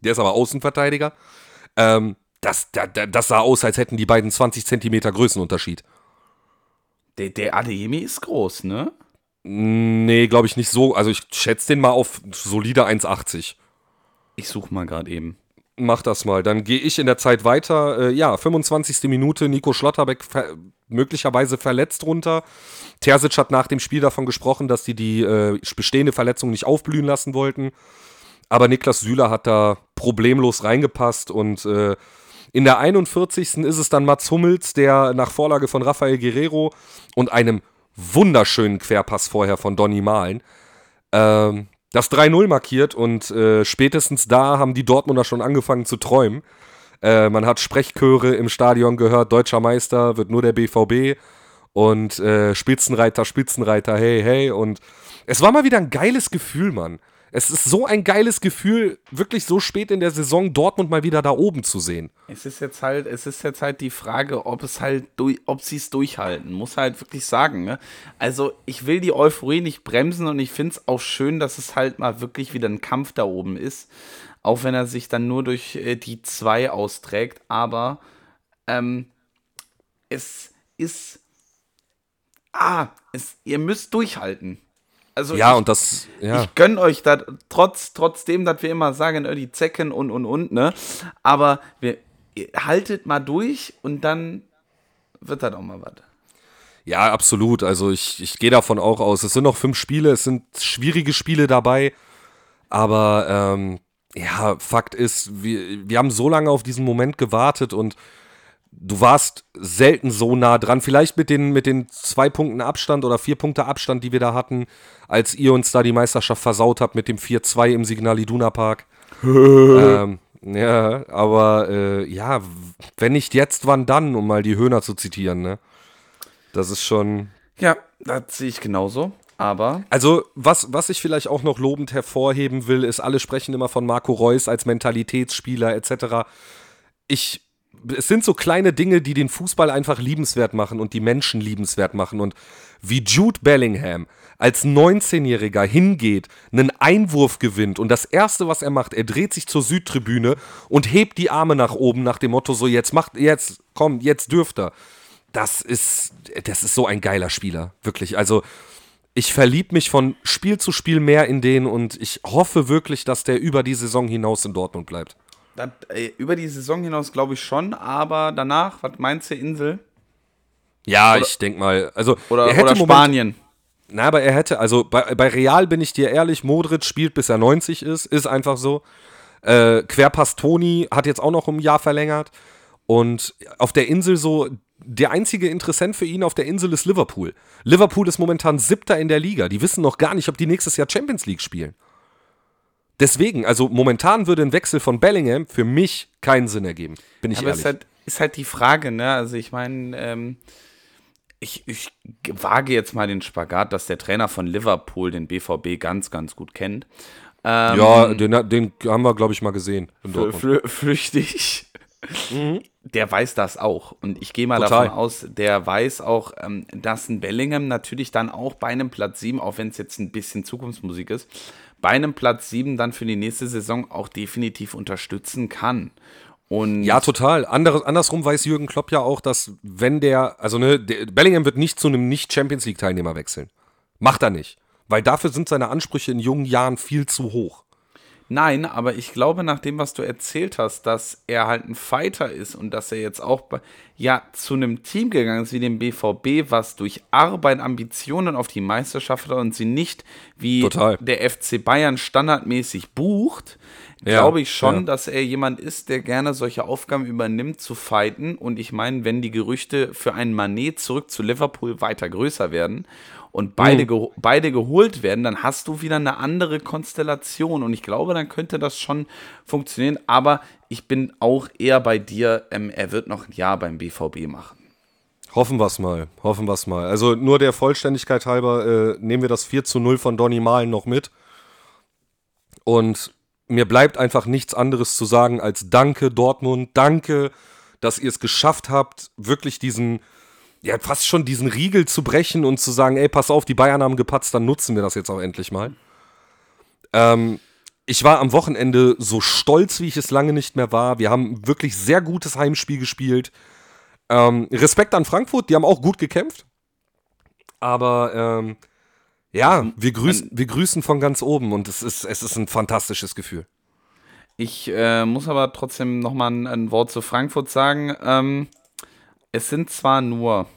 der ist aber Außenverteidiger, ähm, das, das, das sah aus, als hätten die beiden 20 Zentimeter Größenunterschied. Der, der Adeyemi ist groß, ne? Nee, glaube ich nicht so. Also ich schätze den mal auf solide 1,80. Ich suche mal gerade eben. Mach das mal. Dann gehe ich in der Zeit weiter. Äh, ja, 25. Minute, Nico Schlotterbeck ver möglicherweise verletzt runter. Terzic hat nach dem Spiel davon gesprochen, dass die die äh, bestehende Verletzung nicht aufblühen lassen wollten. Aber Niklas Süler hat da problemlos reingepasst und äh, in der 41. ist es dann Mats Hummels, der nach Vorlage von Rafael Guerrero und einem wunderschönen Querpass vorher von Donny Malen ähm, das 3-0 markiert und äh, spätestens da haben die Dortmunder schon angefangen zu träumen. Äh, man hat Sprechchöre im Stadion gehört, deutscher Meister wird nur der BVB und äh, Spitzenreiter, Spitzenreiter, hey, hey. Und es war mal wieder ein geiles Gefühl, Mann. Es ist so ein geiles Gefühl, wirklich so spät in der Saison Dortmund mal wieder da oben zu sehen. Es ist jetzt halt, es ist jetzt halt die Frage, ob es halt ob sie es durchhalten, muss halt wirklich sagen. Ne? Also ich will die Euphorie nicht bremsen und ich finde es auch schön, dass es halt mal wirklich wieder ein Kampf da oben ist, auch wenn er sich dann nur durch äh, die zwei austrägt. Aber ähm, es ist, ah, es, ihr müsst durchhalten. Also ja, ich, und das, ja. Ich gönne euch das, trotz, trotzdem, dass wir immer sagen, äh, die Zecken und, und, und, ne? Aber wir, haltet mal durch und dann wird das auch mal was. Ja, absolut. Also ich, ich gehe davon auch aus. Es sind noch fünf Spiele, es sind schwierige Spiele dabei. Aber ähm, ja, Fakt ist, wir, wir haben so lange auf diesen Moment gewartet und du warst selten so nah dran. Vielleicht mit den, mit den zwei Punkten Abstand oder vier Punkte Abstand, die wir da hatten, als ihr uns da die Meisterschaft versaut habt mit dem 4-2 im Signal Iduna Park. ähm, ja, aber äh, ja, wenn nicht jetzt, wann dann, um mal die Höhner zu zitieren, ne? Das ist schon. Ja, das sehe ich genauso. Aber. Also, was, was ich vielleicht auch noch lobend hervorheben will, ist, alle sprechen immer von Marco Reus als Mentalitätsspieler etc. Ich es sind so kleine Dinge, die den Fußball einfach liebenswert machen und die Menschen liebenswert machen. Und wie Jude Bellingham als 19-Jähriger hingeht, einen Einwurf gewinnt und das Erste, was er macht, er dreht sich zur Südtribüne und hebt die Arme nach oben nach dem Motto so, jetzt macht, jetzt, komm, jetzt dürft er. Das ist, das ist so ein geiler Spieler, wirklich. Also ich verliebe mich von Spiel zu Spiel mehr in den und ich hoffe wirklich, dass der über die Saison hinaus in Dortmund bleibt. Das, äh, über die Saison hinaus glaube ich schon, aber danach, was meinst du, Insel? Ja, oder, ich denke mal. Also, oder, oder Spanien. Moment, na, aber er hätte, also bei, bei Real bin ich dir ehrlich, Modric spielt bis er 90 ist, ist einfach so. Äh, Querpass Toni hat jetzt auch noch um ein Jahr verlängert. Und auf der Insel so, der einzige Interessent für ihn auf der Insel ist Liverpool. Liverpool ist momentan siebter in der Liga. Die wissen noch gar nicht, ob die nächstes Jahr Champions League spielen. Deswegen, also momentan würde ein Wechsel von Bellingham für mich keinen Sinn ergeben. Bin ich Aber ehrlich. Ist halt, ist halt die Frage, ne? Also ich meine, ähm, ich, ich wage jetzt mal den Spagat, dass der Trainer von Liverpool den BVB ganz, ganz gut kennt. Ähm, ja, den, den, haben wir, glaube ich, mal gesehen. flüchtig. Mhm. Der weiß das auch. Und ich gehe mal Total. davon aus, der weiß auch, ähm, dass ein Bellingham natürlich dann auch bei einem Platz 7, auch wenn es jetzt ein bisschen Zukunftsmusik ist, bei einem Platz 7 dann für die nächste Saison auch definitiv unterstützen kann. Und ja, total. Anderes, andersrum weiß Jürgen Klopp ja auch, dass wenn der, also ne, der, Bellingham wird nicht zu einem Nicht-Champions League-Teilnehmer wechseln. Macht er nicht. Weil dafür sind seine Ansprüche in jungen Jahren viel zu hoch. Nein, aber ich glaube, nach dem, was du erzählt hast, dass er halt ein Fighter ist und dass er jetzt auch bei, ja zu einem Team gegangen ist wie dem BVB, was durch Arbeit Ambitionen auf die Meisterschaft hat und sie nicht wie Total. der FC Bayern standardmäßig bucht, ja, glaube ich schon, ja. dass er jemand ist, der gerne solche Aufgaben übernimmt, zu fighten. Und ich meine, wenn die Gerüchte für einen Manet zurück zu Liverpool weiter größer werden und beide, mhm. ge beide geholt werden, dann hast du wieder eine andere Konstellation. Und ich glaube, dann könnte das schon funktionieren. Aber ich bin auch eher bei dir, ähm, er wird noch ein Jahr beim BVB machen. Hoffen wir es mal, hoffen wir es mal. Also nur der Vollständigkeit halber äh, nehmen wir das 4 zu 0 von Donny Malen noch mit. Und mir bleibt einfach nichts anderes zu sagen als Danke, Dortmund, danke, dass ihr es geschafft habt, wirklich diesen, ja, fast schon diesen Riegel zu brechen und zu sagen, ey, pass auf, die Bayern haben gepatzt, dann nutzen wir das jetzt auch endlich mal. Ähm, ich war am Wochenende so stolz, wie ich es lange nicht mehr war. Wir haben wirklich sehr gutes Heimspiel gespielt. Ähm, Respekt an Frankfurt, die haben auch gut gekämpft. Aber ähm, ja, wir grüßen, wir grüßen von ganz oben und es ist, es ist ein fantastisches Gefühl. Ich äh, muss aber trotzdem nochmal ein, ein Wort zu Frankfurt sagen. Ähm, es sind zwar nur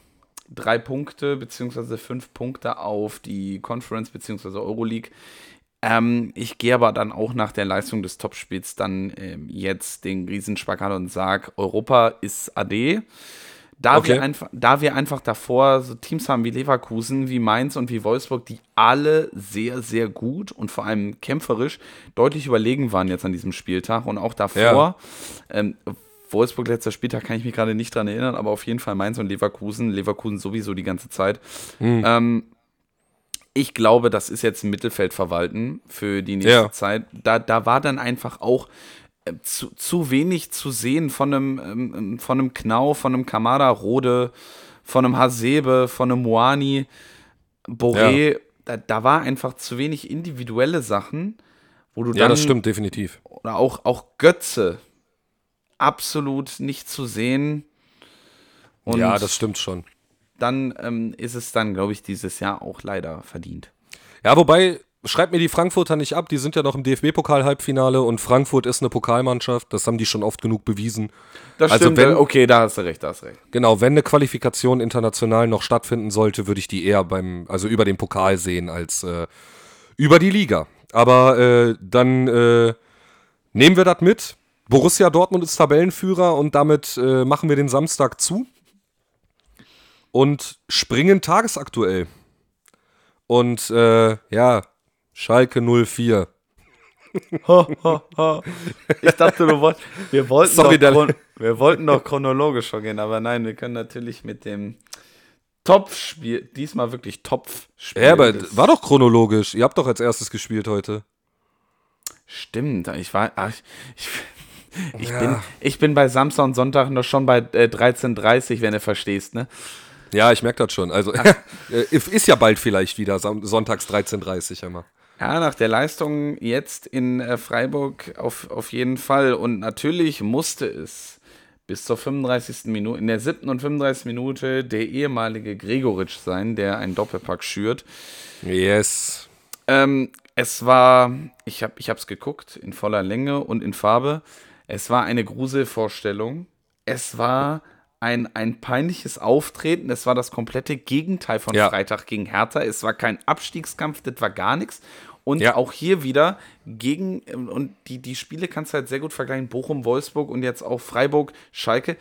drei Punkte beziehungsweise fünf Punkte auf die Conference beziehungsweise Euroleague. Ähm, ich gehe aber dann auch nach der Leistung des Topspiels dann ähm, jetzt den Riesenspagat und sage, Europa ist AD. Da, okay. wir einfach, da wir einfach davor so Teams haben wie Leverkusen, wie Mainz und wie Wolfsburg, die alle sehr, sehr gut und vor allem kämpferisch deutlich überlegen waren jetzt an diesem Spieltag und auch davor. Ja. Ähm, Wolfsburg letzter Spieltag kann ich mich gerade nicht dran erinnern, aber auf jeden Fall Mainz und Leverkusen, Leverkusen sowieso die ganze Zeit. Mhm. Ähm, ich glaube, das ist jetzt ein Mittelfeldverwalten für die nächste ja. Zeit. Da, da war dann einfach auch äh, zu, zu wenig zu sehen von einem, ähm, ähm, von einem Knau, von einem Kamada Rode, von einem Hasebe, von einem Moani, Boré. Ja. Da, da war einfach zu wenig individuelle Sachen, wo du dann. Ja, das stimmt, definitiv. Oder auch, auch Götze. Absolut nicht zu sehen. Und ja, das stimmt schon. Dann ähm, ist es dann, glaube ich, dieses Jahr auch leider verdient. Ja, wobei schreibt mir die Frankfurter nicht ab, die sind ja noch im DFB-Pokal-Halbfinale und Frankfurt ist eine Pokalmannschaft, das haben die schon oft genug bewiesen. Das also stimmt, wenn, okay, da hast du recht, da hast du recht. Genau, wenn eine Qualifikation international noch stattfinden sollte, würde ich die eher beim, also über den Pokal sehen als äh, über die Liga. Aber äh, dann äh, nehmen wir das mit. Borussia Dortmund ist Tabellenführer und damit äh, machen wir den Samstag zu und springen tagesaktuell. Und äh, ja, Schalke 04. ich dachte, du wolltest, wir wollten, Sorry, doch, wir wollten doch chronologisch schon gehen, aber nein, wir können natürlich mit dem Topfspiel, diesmal wirklich Topfspiel. Ja, aber war doch chronologisch. Ihr habt doch als erstes gespielt heute. Stimmt, ich war, ach, ich, ich, ja. bin, ich bin bei Samstag und Sonntag noch schon bei äh, 13.30 wenn du verstehst, ne? Ja, ich merke das schon. Also äh, ist ja bald vielleicht wieder sonntags 13.30 immer. Ja, nach der Leistung jetzt in äh, Freiburg auf, auf jeden Fall. Und natürlich musste es bis zur 35. Minute, in der 7. und 35. Minute der ehemalige Gregoritsch sein, der einen Doppelpack schürt. Yes. Ähm, es war, ich habe es geguckt, in voller Länge und in Farbe. Es war eine Gruselvorstellung. Es war ein, ein peinliches Auftreten. Es war das komplette Gegenteil von ja. Freitag gegen Hertha. Es war kein Abstiegskampf, das war gar nichts. Und ja. auch hier wieder gegen, und die, die Spiele kannst du halt sehr gut vergleichen, Bochum, Wolfsburg und jetzt auch Freiburg, Schalke.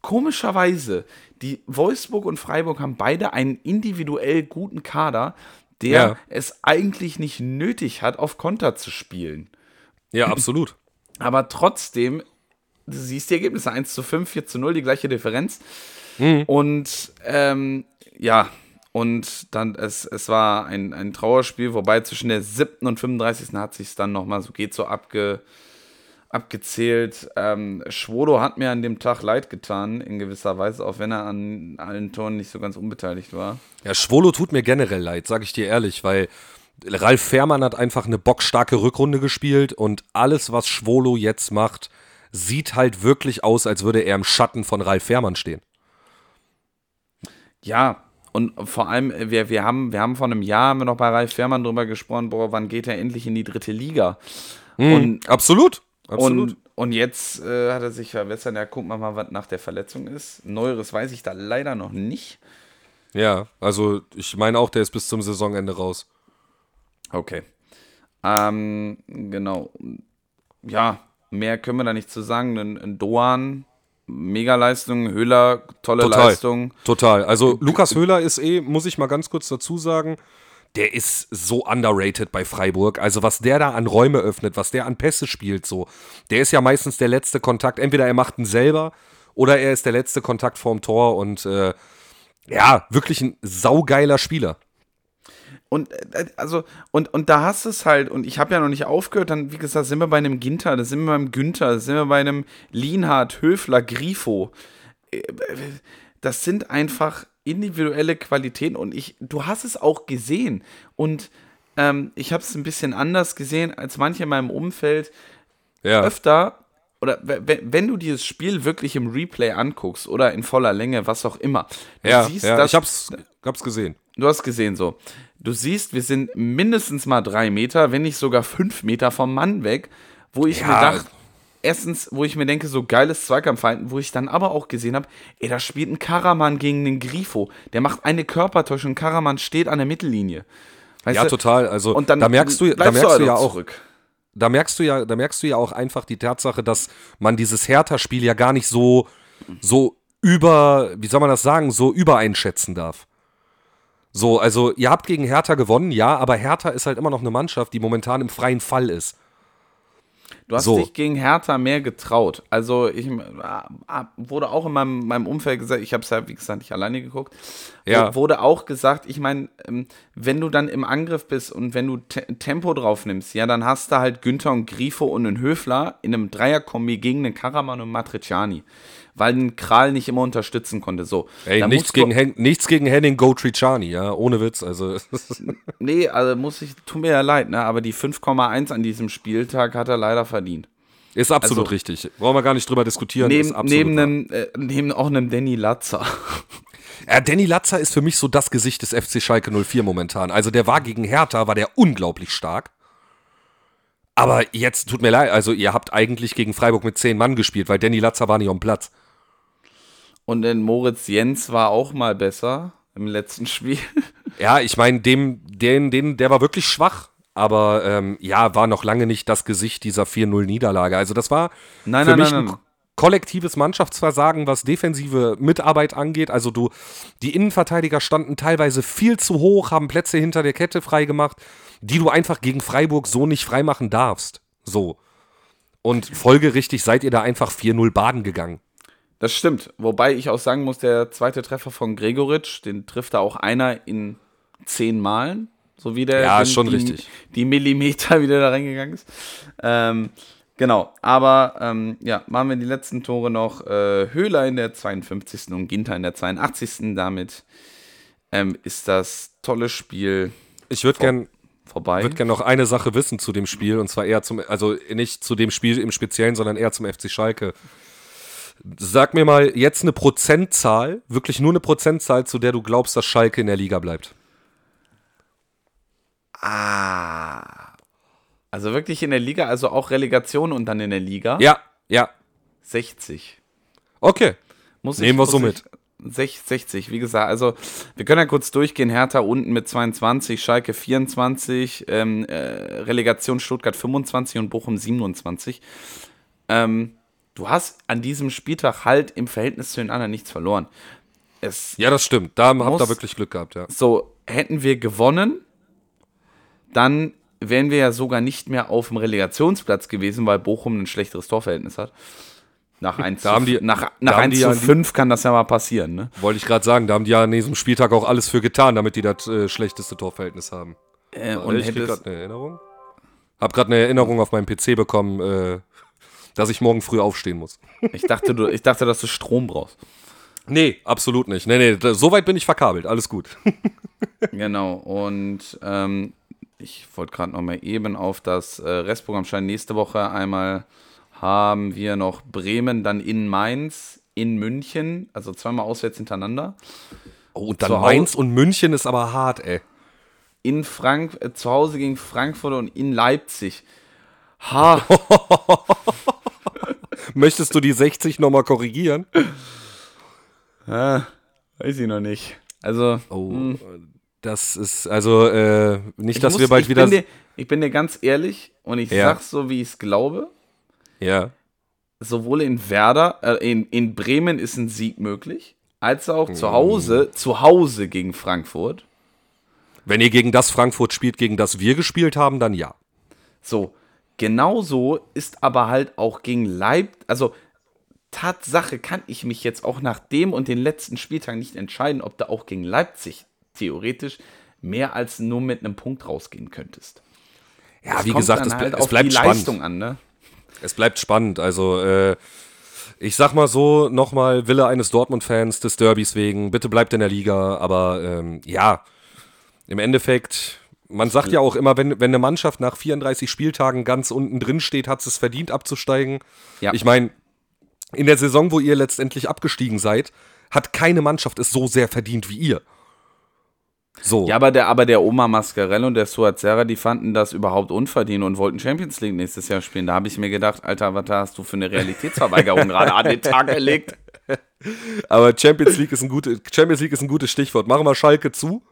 Komischerweise, die Wolfsburg und Freiburg haben beide einen individuell guten Kader, der ja. es eigentlich nicht nötig hat, auf Konter zu spielen. Ja, absolut. Aber trotzdem, du siehst die Ergebnisse 1 zu 5, 4 zu 0, die gleiche Differenz. Mhm. Und ähm, ja, und dann, es, es war ein, ein Trauerspiel, wobei zwischen der 7. und 35. hat sich dann nochmal so geht so abge, abgezählt. Ähm, Schwodo hat mir an dem Tag leid getan, in gewisser Weise, auch wenn er an allen Toren nicht so ganz unbeteiligt war. Ja, Schwodo tut mir generell leid, sag ich dir ehrlich, weil Ralf Fährmann hat einfach eine bockstarke Rückrunde gespielt und alles, was Schwolo jetzt macht, sieht halt wirklich aus, als würde er im Schatten von Ralf Fährmann stehen. Ja, und vor allem, äh, wir, wir, haben, wir haben vor einem Jahr haben wir noch bei Ralf Fährmann drüber gesprochen, boah, wann geht er endlich in die dritte Liga? Mhm, und, absolut. absolut. Und, und jetzt äh, hat er sich verbessert. Ja, gucken wir mal, was nach der Verletzung ist. Neueres weiß ich da leider noch nicht. Ja, also ich meine auch, der ist bis zum Saisonende raus. Okay. Ähm, genau. Ja, mehr können wir da nicht zu sagen. Ein, ein Doan Mega-Leistung, Höhler, tolle total, Leistung. Total. Also Lukas Höhler ist eh, muss ich mal ganz kurz dazu sagen, der ist so underrated bei Freiburg. Also was der da an Räume öffnet, was der an Pässe spielt, so. Der ist ja meistens der letzte Kontakt. Entweder er macht ihn selber oder er ist der letzte Kontakt vorm Tor und äh, ja, wirklich ein saugeiler Spieler. Und äh, also, und, und da hast du es halt, und ich habe ja noch nicht aufgehört, dann, wie gesagt, sind wir bei einem Ginter, da sind wir beim Günther, da sind wir bei einem Lienhardt, Höfler, Grifo. Äh, das sind einfach individuelle Qualitäten und ich, du hast es auch gesehen. Und ähm, ich habe es ein bisschen anders gesehen als manche in meinem Umfeld. Ja. Öfter, oder wenn du dieses Spiel wirklich im Replay anguckst oder in voller Länge, was auch immer, du ja, siehst, ja, dass, ich hab's, hab's gesehen. Du hast gesehen so. Du siehst, wir sind mindestens mal drei Meter, wenn nicht sogar fünf Meter vom Mann weg, wo ich ja. mir dachte, erstens, wo ich mir denke, so geiles Zweikampfverhalten, wo ich dann aber auch gesehen habe, ey, da spielt ein Karaman gegen einen Grifo. Der macht eine Körpertäuschung, Karaman steht an der Mittellinie. Weißt ja, du? total. Also und dann da merkst du, da merkst du, du ja auch zurück. Da merkst du ja, da merkst du ja auch einfach die Tatsache, dass man dieses Hertha-Spiel ja gar nicht so, so über, wie soll man das sagen, so übereinschätzen darf. So, also ihr habt gegen Hertha gewonnen, ja, aber Hertha ist halt immer noch eine Mannschaft, die momentan im freien Fall ist. Du hast so. dich gegen Hertha mehr getraut. Also ich äh, wurde auch in meinem, meinem Umfeld gesagt, ich habe es ja wie gesagt nicht alleine geguckt, ja. wurde auch gesagt, ich meine, ähm, wenn du dann im Angriff bist und wenn du Tempo drauf nimmst, ja, dann hast du halt Günther und Grifo und einen Höfler in einem Dreierkombi gegen einen Karaman und Matriciani weil ein Kral nicht immer unterstützen konnte. So. Ey, nichts gegen, Hen nichts gegen Henning Gotriciani, ja, ohne Witz. Also. nee, also muss ich, tut mir ja leid, ne? aber die 5,1 an diesem Spieltag hat er leider verdient. Ist absolut also, richtig. Brauchen wir gar nicht drüber diskutieren. Neben, neben, einem, äh, neben auch einem Danny Latzer. Ja, Danny Latzer ist für mich so das Gesicht des FC Schalke 04 momentan. Also der war gegen Hertha, war der unglaublich stark. Aber jetzt tut mir leid, also ihr habt eigentlich gegen Freiburg mit zehn Mann gespielt, weil Danny Latzer war nicht am Platz. Und in Moritz Jens war auch mal besser im letzten Spiel. Ja, ich meine, dem, den, den, der war wirklich schwach. Aber ähm, ja, war noch lange nicht das Gesicht dieser 4-0-Niederlage. Also das war nein, für nein, mich nein, ein kollektives Mannschaftsversagen, was defensive Mitarbeit angeht. Also du, die Innenverteidiger standen teilweise viel zu hoch, haben Plätze hinter der Kette freigemacht, die du einfach gegen Freiburg so nicht freimachen darfst. So. Und folgerichtig seid ihr da einfach 4-0 baden gegangen. Das stimmt. Wobei ich auch sagen muss, der zweite Treffer von Gregoritsch, den trifft da auch einer in zehn Malen. So wie der ja, schon die, richtig. die Millimeter wieder da reingegangen ist. Ähm, Genau, aber ähm, ja, machen wir die letzten Tore noch. Äh, Höhler in der 52. und Ginter in der 82. Damit ähm, ist das tolle Spiel. Ich würde gern vorbei. Ich würde gerne noch eine Sache wissen zu dem Spiel und zwar eher zum, also nicht zu dem Spiel im Speziellen, sondern eher zum FC Schalke. Sag mir mal jetzt eine Prozentzahl, wirklich nur eine Prozentzahl, zu der du glaubst, dass Schalke in der Liga bleibt. Ah. Also wirklich in der Liga, also auch Relegation und dann in der Liga? Ja, ja. 60. Okay. Muss Nehmen ich, wir so mit. 60, wie gesagt, also wir können ja kurz durchgehen. Hertha unten mit 22, Schalke 24, ähm, äh, Relegation Stuttgart 25 und Bochum 27. Ähm, du hast an diesem Spieltag halt im Verhältnis zu den anderen nichts verloren. Es ja, das stimmt. Da habt ihr wirklich Glück gehabt, ja. So, hätten wir gewonnen, dann wären wir ja sogar nicht mehr auf dem Relegationsplatz gewesen, weil Bochum ein schlechteres Torverhältnis hat. Nach 1 da zu, die, nach, nach 1 zu 5 kann das ja mal passieren. Ne? Wollte ich gerade sagen, da haben die ja an diesem Spieltag auch alles für getan, damit die das äh, schlechteste Torverhältnis haben. Äh, und ich gerade eine Erinnerung? Hab gerade eine Erinnerung auf meinem PC bekommen, äh, dass ich morgen früh aufstehen muss. ich, dachte, du, ich dachte, dass du Strom brauchst. Nee, absolut nicht. Nee, nee, so weit bin ich verkabelt. Alles gut. genau. Und ähm, ich wollte gerade noch mal eben auf das äh, Restprogramm schauen. Nächste Woche einmal haben wir noch Bremen, dann in Mainz, in München, also zweimal auswärts hintereinander. Oh, und dann zu Mainz und München ist aber hart, ey. In Frank äh, zu Hause gegen Frankfurt und in Leipzig. Ha. Möchtest du die 60 nochmal korrigieren? Ah, weiß ich noch nicht. Also. Oh, hm. das ist, also, äh, nicht, ich dass muss, wir bald wieder. Bin dir, ich bin dir ganz ehrlich und ich ja. sag's so, wie ich es glaube. Ja. Sowohl in Werder, äh, in, in Bremen ist ein Sieg möglich, als auch zu Hause, mm. zu Hause gegen Frankfurt. Wenn ihr gegen das Frankfurt spielt, gegen das wir gespielt haben, dann ja. So, genauso ist aber halt auch gegen Leipzig, also Tatsache kann ich mich jetzt auch nach dem und den letzten Spieltagen nicht entscheiden, ob du auch gegen Leipzig theoretisch mehr als nur mit einem Punkt rausgehen könntest. Ja, das wie gesagt, es, halt es bleibt spannend. An, ne? Es bleibt spannend. Also, äh, ich sag mal so, nochmal, Wille eines Dortmund-Fans des Derbys wegen, bitte bleibt in der Liga. Aber ähm, ja, im Endeffekt, man sagt ja auch immer, wenn, wenn eine Mannschaft nach 34 Spieltagen ganz unten drin steht, hat es verdient abzusteigen. Ja. Ich meine, in der Saison, wo ihr letztendlich abgestiegen seid, hat keine Mannschaft es so sehr verdient wie ihr. So. Ja, aber der, aber der Oma Mascarello und der Suazera, die fanden das überhaupt unverdient und wollten Champions League nächstes Jahr spielen. Da habe ich mir gedacht, Alter, was hast du für eine Realitätsverweigerung gerade an den Tag gelegt? Aber Champions League ist ein gutes, Champions League ist ein gutes Stichwort. Machen wir Schalke zu.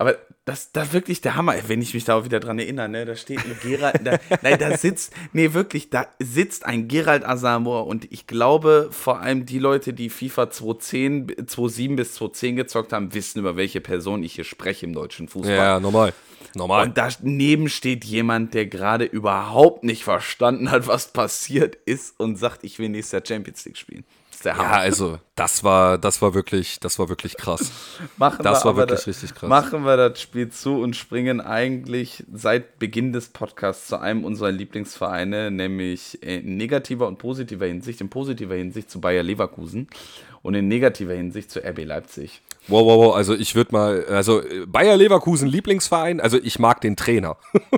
Aber das, das wirklich der Hammer, wenn ich mich da auch wieder dran erinnere, ne? Da steht ein Gerald, da, nein, da sitzt, nee, wirklich, da sitzt ein Gerald Asamoah und ich glaube, vor allem die Leute, die FIFA 2010, 2007 bis 2010 gezockt haben, wissen, über welche Person ich hier spreche im deutschen Fußball. Ja, normal. Normal. Und daneben steht jemand, der gerade überhaupt nicht verstanden hat, was passiert ist und sagt, ich will nächstes Jahr Champions League spielen ist der Hammer. Ja, also das war, das war wirklich, das war wirklich krass. machen das war wirklich da, richtig krass. Machen wir das Spiel zu und springen eigentlich seit Beginn des Podcasts zu einem unserer Lieblingsvereine, nämlich in negativer und positiver Hinsicht. In positiver Hinsicht zu Bayer Leverkusen und in negativer Hinsicht zu RB Leipzig. Wow, wow, wow. Also ich würde mal, also Bayer Leverkusen Lieblingsverein, also ich mag den Trainer.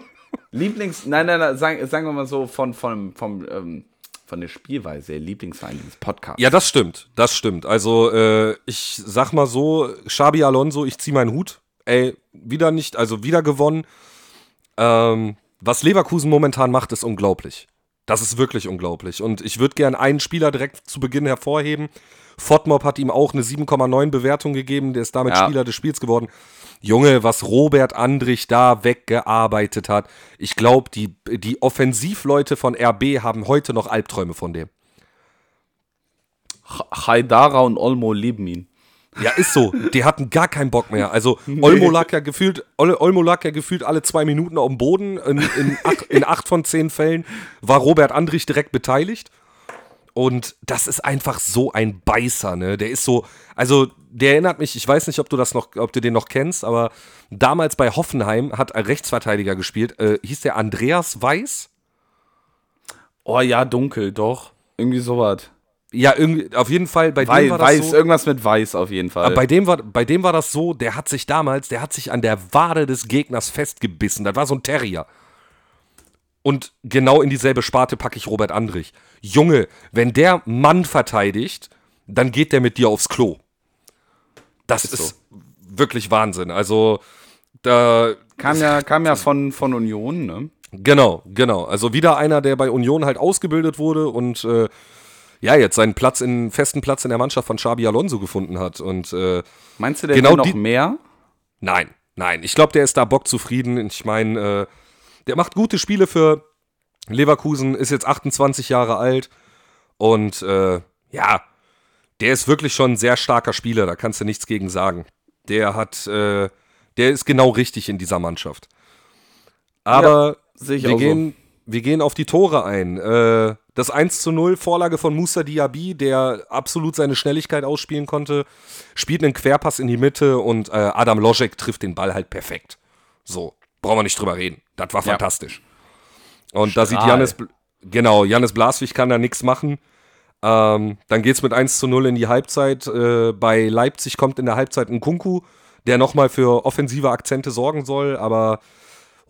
Lieblings, nein, nein, nein, sagen, sagen wir mal so von, von, vom, ähm, von der Spielweise, Lieblingsverein dieses Podcasts. Ja, das stimmt, das stimmt. Also äh, ich sag mal so, Xabi Alonso, ich zieh meinen Hut. Ey, wieder nicht, also wieder gewonnen. Ähm, was Leverkusen momentan macht, ist unglaublich. Das ist wirklich unglaublich. Und ich würde gern einen Spieler direkt zu Beginn hervorheben. Fotmob hat ihm auch eine 7,9 Bewertung gegeben. Der ist damit ja. Spieler des Spiels geworden. Junge, was Robert Andrich da weggearbeitet hat. Ich glaube, die, die Offensivleute von RB haben heute noch Albträume von dem. Haidara und Olmo lieben ihn. Ja, ist so. Die hatten gar keinen Bock mehr. Also Olmo lag ja gefühlt, Olmo lag ja gefühlt alle zwei Minuten auf dem Boden. In, in, acht, in acht von zehn Fällen war Robert Andrich direkt beteiligt. Und das ist einfach so ein Beißer, ne? Der ist so, also der erinnert mich, ich weiß nicht, ob du das noch, ob du den noch kennst, aber damals bei Hoffenheim hat ein Rechtsverteidiger gespielt, äh, hieß der Andreas Weiß? Oh ja, dunkel, doch. Irgendwie sowas. Ja, irgendwie, auf jeden Fall, bei Weiß, dem war das weiß so. irgendwas mit weiß auf jeden Fall. Aber bei dem, war, bei dem war das so, der hat sich damals, der hat sich an der Wade des Gegners festgebissen. Das war so ein Terrier. Und genau in dieselbe Sparte packe ich Robert Andrich. Junge, wenn der Mann verteidigt, dann geht der mit dir aufs Klo. Das ist, Ist wirklich Wahnsinn. Also, da, kam ja, kam ja von, von Union, ne? Genau, genau. Also wieder einer, der bei Union halt ausgebildet wurde und äh, ja, jetzt seinen Platz in, festen Platz in der Mannschaft von Xabi Alonso gefunden hat. Und äh, Meinst du, der Genau noch die- mehr? nein, nein. Ich glaube, der ist da bockzufrieden. Ich meine, äh, der macht gute Spiele für Leverkusen, ist jetzt 28 Jahre alt und äh, ja, der ist wirklich schon ein sehr starker Spieler, da kannst du nichts gegen sagen. Der hat, äh, der ist genau richtig in dieser Mannschaft. Aber ich wir gehen, wir gehen auf die Tore ein. Äh, das 1 zu 0, Vorlage von Musa Diaby, der absolut seine Schnelligkeit ausspielen konnte, spielt einen Querpass in die Mitte und äh, Adam Loschek trifft den Ball halt perfekt. So, brauchen wir nicht drüber reden. Das war Ja. fantastisch. Und da sieht Strahl. Janis, genau, Janis Blaswig kann da nichts machen. Ähm, dann geht's mit 1 zu 0 in die Halbzeit. Äh, bei Leipzig kommt in der Halbzeit ein Kunku, der nochmal für offensive Akzente sorgen soll, aber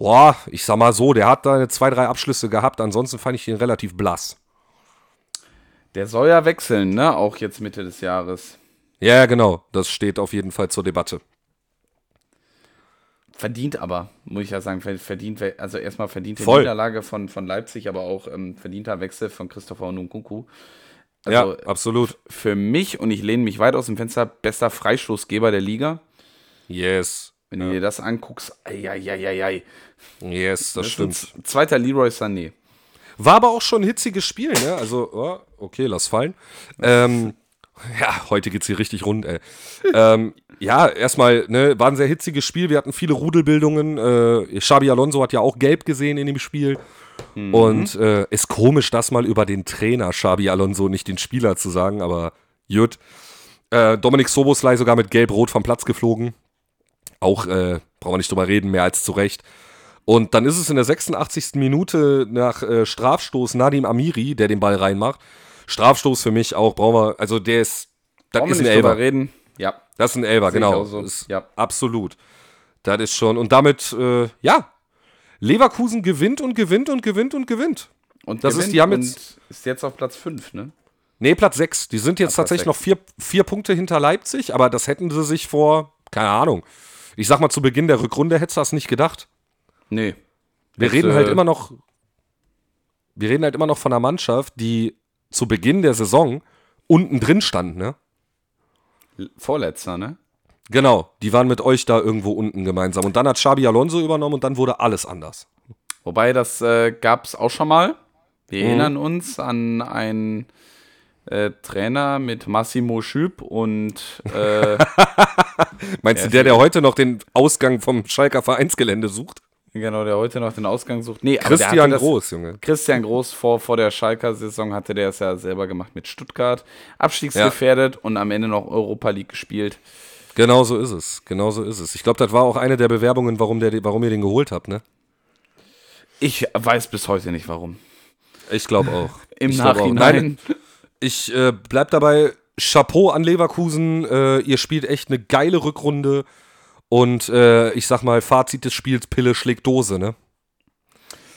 boah, ich sag mal so, der hat da zwei, drei Abschlüsse gehabt, ansonsten fand ich ihn relativ blass. Der soll ja wechseln, ne? Auch jetzt Mitte des Jahres. Ja, ja, genau, das steht auf jeden Fall zur Debatte. Verdient aber, muss ich ja sagen, ver- verdient, also erstmal verdiente Voll. Niederlage von, von Leipzig, aber auch ähm, verdienter Wechsel von Christopher Nkunku. ja, Also absolut. für mich, und ich lehne mich weit aus dem Fenster, bester Freistoßgeber der Liga. Yes. Wenn du dir das anguckst, ei, Yes, das stimmt. Zweiter Leroy Sané. War aber auch schon ein hitziges Spiel, ne? Also, oh, okay, lass fallen. Ähm, ja, heute geht's hier richtig rund, ey. ähm, ja, erstmal, ne, war ein sehr hitziges Spiel. Wir hatten viele Rudelbildungen. Äh, Xabi Alonso hat ja auch gelb gesehen in dem Spiel. Und äh, ist komisch, das mal über den Trainer Xabi Alonso, nicht den Spieler zu sagen, aber gut. Äh, Dominik Soboslai sogar mit gelb-rot vom Platz geflogen. Auch, äh, brauchen wir nicht drüber reden, mehr als zu Recht. Und dann ist es in der 86. Minute nach äh, Strafstoß Nadim Amiri, der den Ball reinmacht. Strafstoß für mich auch, brauchen wir, also der ist, das ist ein Elber. reden? Ja. Das ist ein Elber, Sehe genau. so. Ist Ja. Absolut. Das ist schon, und damit, äh, ja, Leverkusen gewinnt und gewinnt und gewinnt und gewinnt. Und Das ist- gewinnt die haben jetzt- ist jetzt auf Platz 5, ne? Nee, Platz 6. Die sind jetzt Platz tatsächlich sechs. noch vier, vier Punkte hinter Leipzig, aber das hätten sie sich vor, keine Ahnung. Ich sag mal, zu Beginn der Rückrunde hättest du das nicht gedacht. Nee. Wir Das, reden halt äh, immer noch. Wir reden halt immer noch von einer Mannschaft, die zu Beginn der Saison unten drin stand, ne? Vorletzter, ne? Genau, die waren mit euch da irgendwo unten gemeinsam. Und dann hat Xabi Alonso übernommen und dann wurde alles anders. Wobei, das äh, gab es auch schon mal. Wir Mhm. erinnern uns an einen äh, Trainer mit Massimo Schüb und äh, Meinst du, der, der heute noch den Ausgang vom Schalker Vereinsgelände sucht? genau, der heute noch den Ausgang sucht. Nee, Christian das- Groß, Junge. Christian Groß vor, vor der Schalker Saison hatte der es ja selber gemacht mit Stuttgart. Abstiegsgefährdet und am Ende noch Europa League gespielt. Genau so ist es. Genau so ist es. Ich glaube, das war auch eine der Bewerbungen, warum, der, warum ihr den geholt habt, ne? Ich weiß bis heute nicht warum. Ich glaube auch. Im ich glaub auch. Nachhinein. Nein, ich äh, bleib dabei. Chapeau an Leverkusen. Äh, ihr spielt echt eine geile Rückrunde. Und äh, ich sag mal, Fazit des Spiels: Pille schlägt Dose, ne?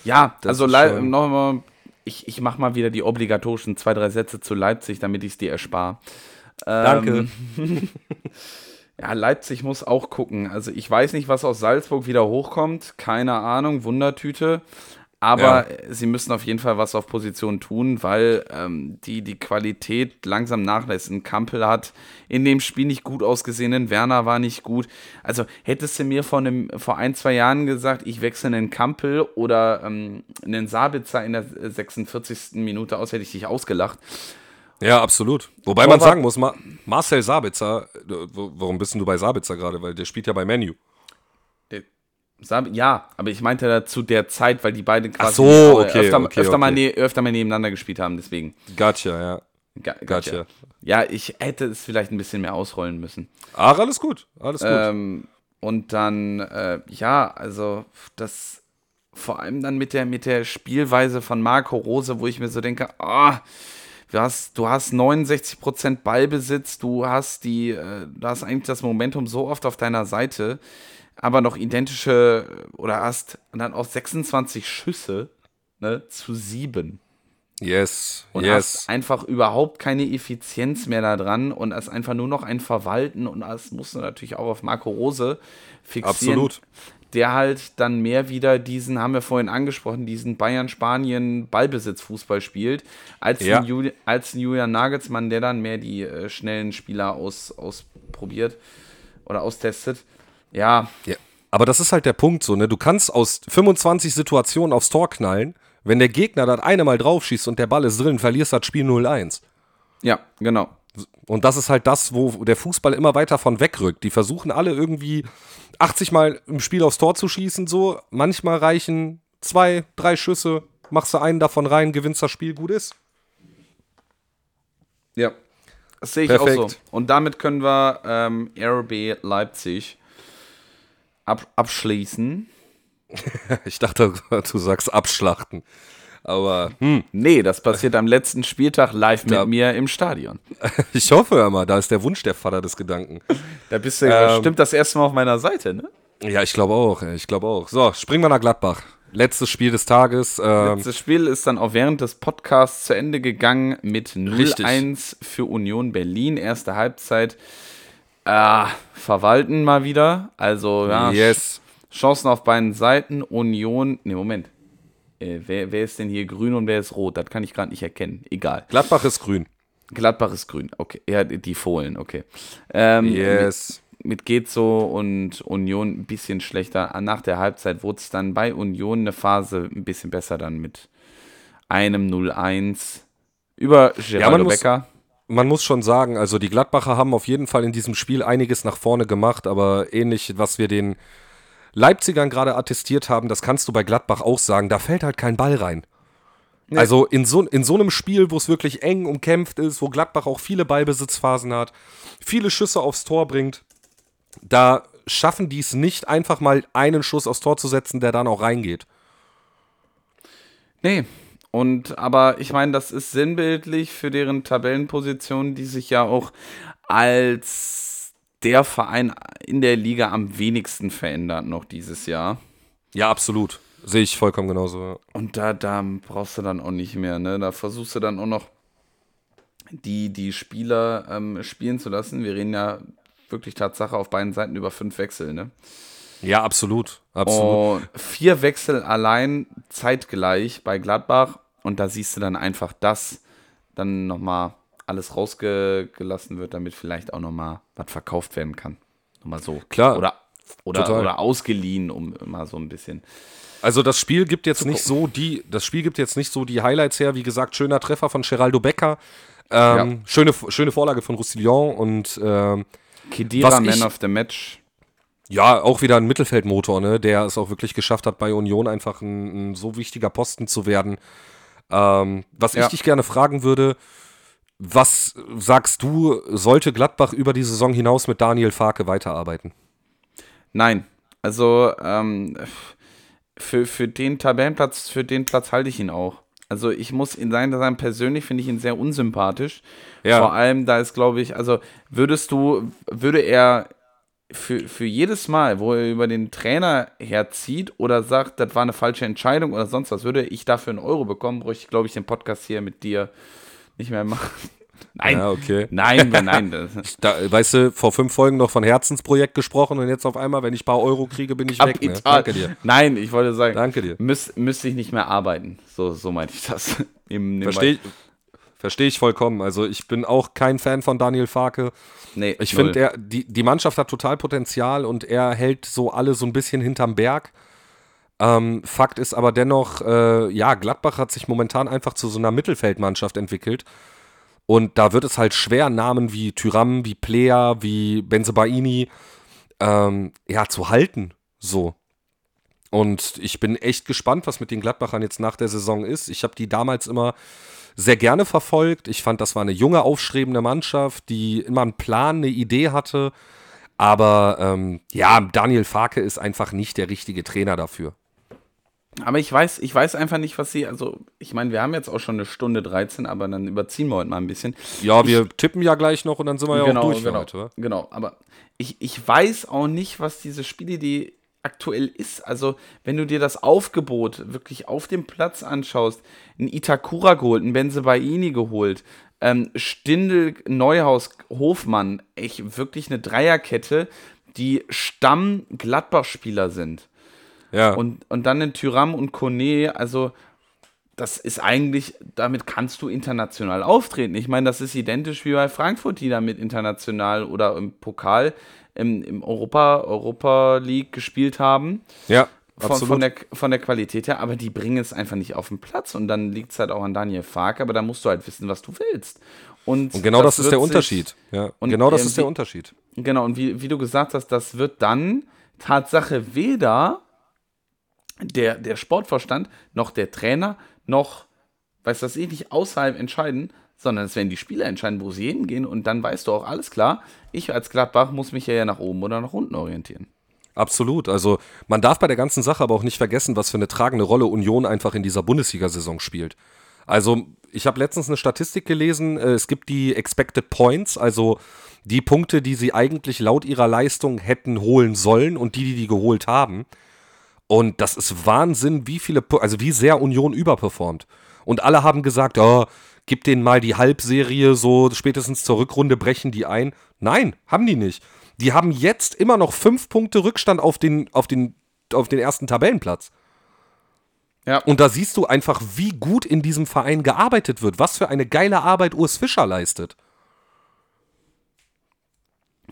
Ja, Das also ist Lei- schon- noch mal, ich, ich mache mal wieder die obligatorischen zwei, drei Sätze zu Leipzig, damit ich es dir erspare. Danke. Ähm, ja, Leipzig muss auch gucken. Also ich weiß nicht, was aus Salzburg wieder hochkommt. Keine Ahnung, Wundertüte. Aber äh, sie müssen auf jeden Fall was auf Position tun, weil ähm, die die Qualität langsam nachlässt. Ein Kampel hat in dem Spiel nicht gut ausgesehen, ein Werner war nicht gut. Also hättest du mir vor, einem, vor ein, zwei Jahren gesagt, ich wechsle einen Kampel oder ähm, einen Sabitzer in der 46. Minute aus, hätte ich dich ausgelacht. Ja, absolut. Wobei man Torwart- sagen muss, Ma Marcel Sabitzer, äh, warum bist denn du bei Sabitzer gerade? Weil der spielt ja bei Menu. Ja, aber ich meinte da zu der Zeit, weil die beiden quasi so, äh, okay, öfter, okay, öfter, Mal okay. ne öfter mal nebeneinander gespielt haben, deswegen. Gotcha, ja. Ga Gotcha. Ja, ich hätte es vielleicht ein bisschen mehr ausrollen müssen. Ach, alles gut. Alles gut. Ähm, und dann, äh, ja, also das vor allem dann mit der, mit der Spielweise von Marco Rose, wo ich mir so denke, ah, du hast, du hast 69% Ballbesitz, du hast die, äh, du hast eigentlich das Momentum so oft auf deiner Seite, aber noch identische oder hast dann auch 26 Schüsse ne, zu sieben. Yes, und yes. hast einfach überhaupt keine Effizienz mehr da dran und hast einfach nur noch ein Verwalten und das musst du natürlich auch auf Marco Rose fixieren. Absolut. Der halt dann mehr wieder diesen, haben wir vorhin angesprochen, diesen Bayern-Spanien-Ballbesitz-Fußball spielt, als, Ja. ein Juli als ein Julian Nagelsmann, der dann mehr die äh, schnellen Spieler aus, ausprobiert oder austestet. Ja, Ja. Aber das ist halt der Punkt so, ne? Du kannst aus 25 Situationen aufs Tor knallen, wenn der Gegner das eine Mal draufschießt und der Ball ist drin, verlierst das Spiel 0-1. ja, genau. Und das ist halt das, wo der Fußball immer weiter von wegrückt. Die versuchen alle irgendwie 80 Mal im Spiel aufs Tor zu schießen, so. Manchmal reichen zwei, drei Schüsse, machst du einen davon rein, gewinnst das Spiel, gut ist. Ja. Das sehe ich auch so. Perfekt. Und damit können wir ähm, RB Leipzig ab abschließen. Ich dachte, du sagst abschlachten. Aber hm, Nee, das passiert am letzten Spieltag live mit Da- mir im Stadion. ich hoffe ja mal, da ist der Wunsch der Vater des Gedanken. Da bist du Ähm, bestimmt das erste Mal auf meiner Seite, ne? Ja, ich glaube auch, ich glaube auch. So, springen wir nach Gladbach. Letztes Spiel des Tages. Ähm, Das Spiel ist dann auch während des Podcasts zu Ende gegangen mit Richtig. 0-1 für Union Berlin. Erste Halbzeit. Ah, verwalten mal wieder. Also, ja, yes. Chancen auf beiden Seiten. Union, ne, Moment. Äh, wer, wer ist denn hier grün und wer ist rot? Das kann ich gerade nicht erkennen. Egal. Gladbach ist grün. Gladbach ist grün. Okay. Ja, die die Fohlen, okay. Ähm, Yes. Mit, mit Gezo und Union ein bisschen schlechter. Nach der Halbzeit wurde es dann bei Union eine Phase ein bisschen besser dann mit einem 0-1 über Geraldo man muss- Becker. Man muss schon sagen, also die Gladbacher haben auf jeden Fall in diesem Spiel einiges nach vorne gemacht, aber ähnlich, was wir den Leipzigern gerade attestiert haben, das kannst du bei Gladbach auch sagen, da fällt halt kein Ball rein. Also in so, in so einem Spiel, wo es wirklich eng umkämpft ist, wo Gladbach auch viele Ballbesitzphasen hat, viele Schüsse aufs Tor bringt, da schaffen die es nicht, einfach mal einen Schuss aufs Tor zu setzen, der dann auch reingeht. Nee. Und aber ich meine, das ist sinnbildlich für deren Tabellenposition, die sich ja auch als der Verein in der Liga am wenigsten verändert noch dieses Jahr. Ja, absolut. Sehe ich vollkommen genauso. ja. Und da, da brauchst du dann auch nicht mehr, ne? Da versuchst du dann auch noch die, die Spieler ähm, spielen zu lassen. Wir reden ja wirklich Tatsache auf beiden Seiten über fünf Wechsel, ne? Ja, absolut. Absolut. Und vier Wechsel allein zeitgleich bei Gladbach. Und da siehst du dann einfach, dass dann nochmal alles rausgelassen wird, damit vielleicht auch nochmal was verkauft werden kann. Nochmal so. Klar, Oder, oder, total. oder ausgeliehen, um mal so ein bisschen. Also das Spiel gibt jetzt nicht so die, das Spiel gibt jetzt nicht so die Highlights her. Wie gesagt, schöner Treffer von Geraldo Becker, ähm, schöne, schöne Vorlage von Roussillon und ähm, Kedira, Man of the Match. ja, auch wieder ein Mittelfeldmotor, ne, der es auch wirklich geschafft hat, bei Union einfach ein, ein so wichtiger Posten zu werden. Ähm, was Ja. ich dich gerne fragen würde, was sagst du, sollte Gladbach über die Saison hinaus mit Daniel Farke weiterarbeiten? Nein, also ähm, für, für den Tabellenplatz, für den Platz halte ich ihn auch. Also ich muss ihn sagen, sagen persönlich finde ich ihn sehr unsympathisch. Ja. Vor allem, da ist, glaube ich, also würdest du, würde er für, für jedes Mal, wo er über den Trainer herzieht oder sagt, das war eine falsche Entscheidung oder sonst was, würde ich dafür einen Euro bekommen, bräuchte ich, glaube ich, den Podcast hier mit dir nicht mehr machen. Nein, Ja, okay. nein, nein. Da, weißt du, vor fünf Folgen noch von Herzensprojekt gesprochen und jetzt auf einmal, wenn ich ein paar Euro kriege, bin ich weg. Ne? Danke dir. Nein, ich wollte sagen, Danke dir. Müß, müsste ich nicht mehr arbeiten. So, so meinte ich das. Verstehe ich, versteh ich vollkommen. Also ich bin auch kein Fan von Daniel Farke. Nee, Ich finde, die, die Mannschaft hat total Potenzial und er hält so alle so ein bisschen hinterm Berg. Ähm, Fakt ist aber dennoch, äh, ja, Gladbach hat sich momentan einfach zu so einer Mittelfeldmannschaft entwickelt. Und da wird es halt schwer, Namen wie Tyram, wie Plea, wie Benzebaini ähm, ja, zu halten. So. Und ich bin echt gespannt, was mit den Gladbachern jetzt nach der Saison ist. Ich habe die damals immer sehr gerne verfolgt. Ich fand, das war eine junge, aufstrebende Mannschaft, die immer einen Plan, eine Idee hatte. Aber ähm, ja, Daniel Farke ist einfach nicht der richtige Trainer dafür. Aber ich weiß, ich weiß einfach nicht, was sie, also ich meine, wir haben jetzt auch schon eine Stunde 13, aber dann überziehen wir heute mal ein bisschen. Ja, ich, wir tippen ja gleich noch und dann sind wir genau, ja auch durch genau, heute. Genau, aber ich, ich weiß auch nicht, was diese Spielidee aktuell ist. Also, wenn du dir das Aufgebot wirklich auf dem Platz anschaust, ein Itakura geholt, ein Benzebaini geholt, ähm, Stindel, Neuhaus, Hofmann, echt wirklich eine Dreierkette, die Stamm-Gladbach-Spieler sind. Ja. Und, und dann in Tyram und Kone, also das ist eigentlich, damit kannst du international auftreten. Ich meine, das ist identisch wie bei Frankfurt, die damit international oder im Pokal im, im Europa, Europa League gespielt haben. Ja. Von, von, der, von der Qualität her, aber die bringen es einfach nicht auf den Platz und dann liegt es halt auch an Daniel Fark, aber da musst du halt wissen, was du willst. Und, und genau das, das ist der Unterschied. Ja, und genau das ist der Unterschied. Genau, und wie, wie du gesagt hast, das wird dann Tatsache weder der, der Sportvorstand noch der Trainer noch, weiß das eh nicht, außerhalb entscheiden, sondern es werden die Spieler entscheiden, wo sie hingehen und dann weißt du auch, alles klar, ich als Gladbach muss mich ja nach oben oder nach unten orientieren. Absolut. Also man darf bei der ganzen Sache aber auch nicht vergessen, was für eine tragende Rolle Union einfach in dieser Bundesliga-Saison spielt. Also ich habe letztens eine Statistik gelesen, äh, es gibt die Expected Points, also die Punkte, die sie eigentlich laut ihrer Leistung hätten holen sollen und die, die die geholt haben. Und das ist Wahnsinn, wie viele, also wie sehr Union überperformt. Und alle haben gesagt, oh, gib denen mal die Halbserie, so spätestens zur Rückrunde brechen die ein. Nein, haben die nicht. Die haben jetzt immer noch fünf Punkte Rückstand auf den, auf den, auf den ersten Tabellenplatz. Ja. Und da siehst du einfach, wie gut in diesem Verein gearbeitet wird, was für eine geile Arbeit Urs Fischer leistet.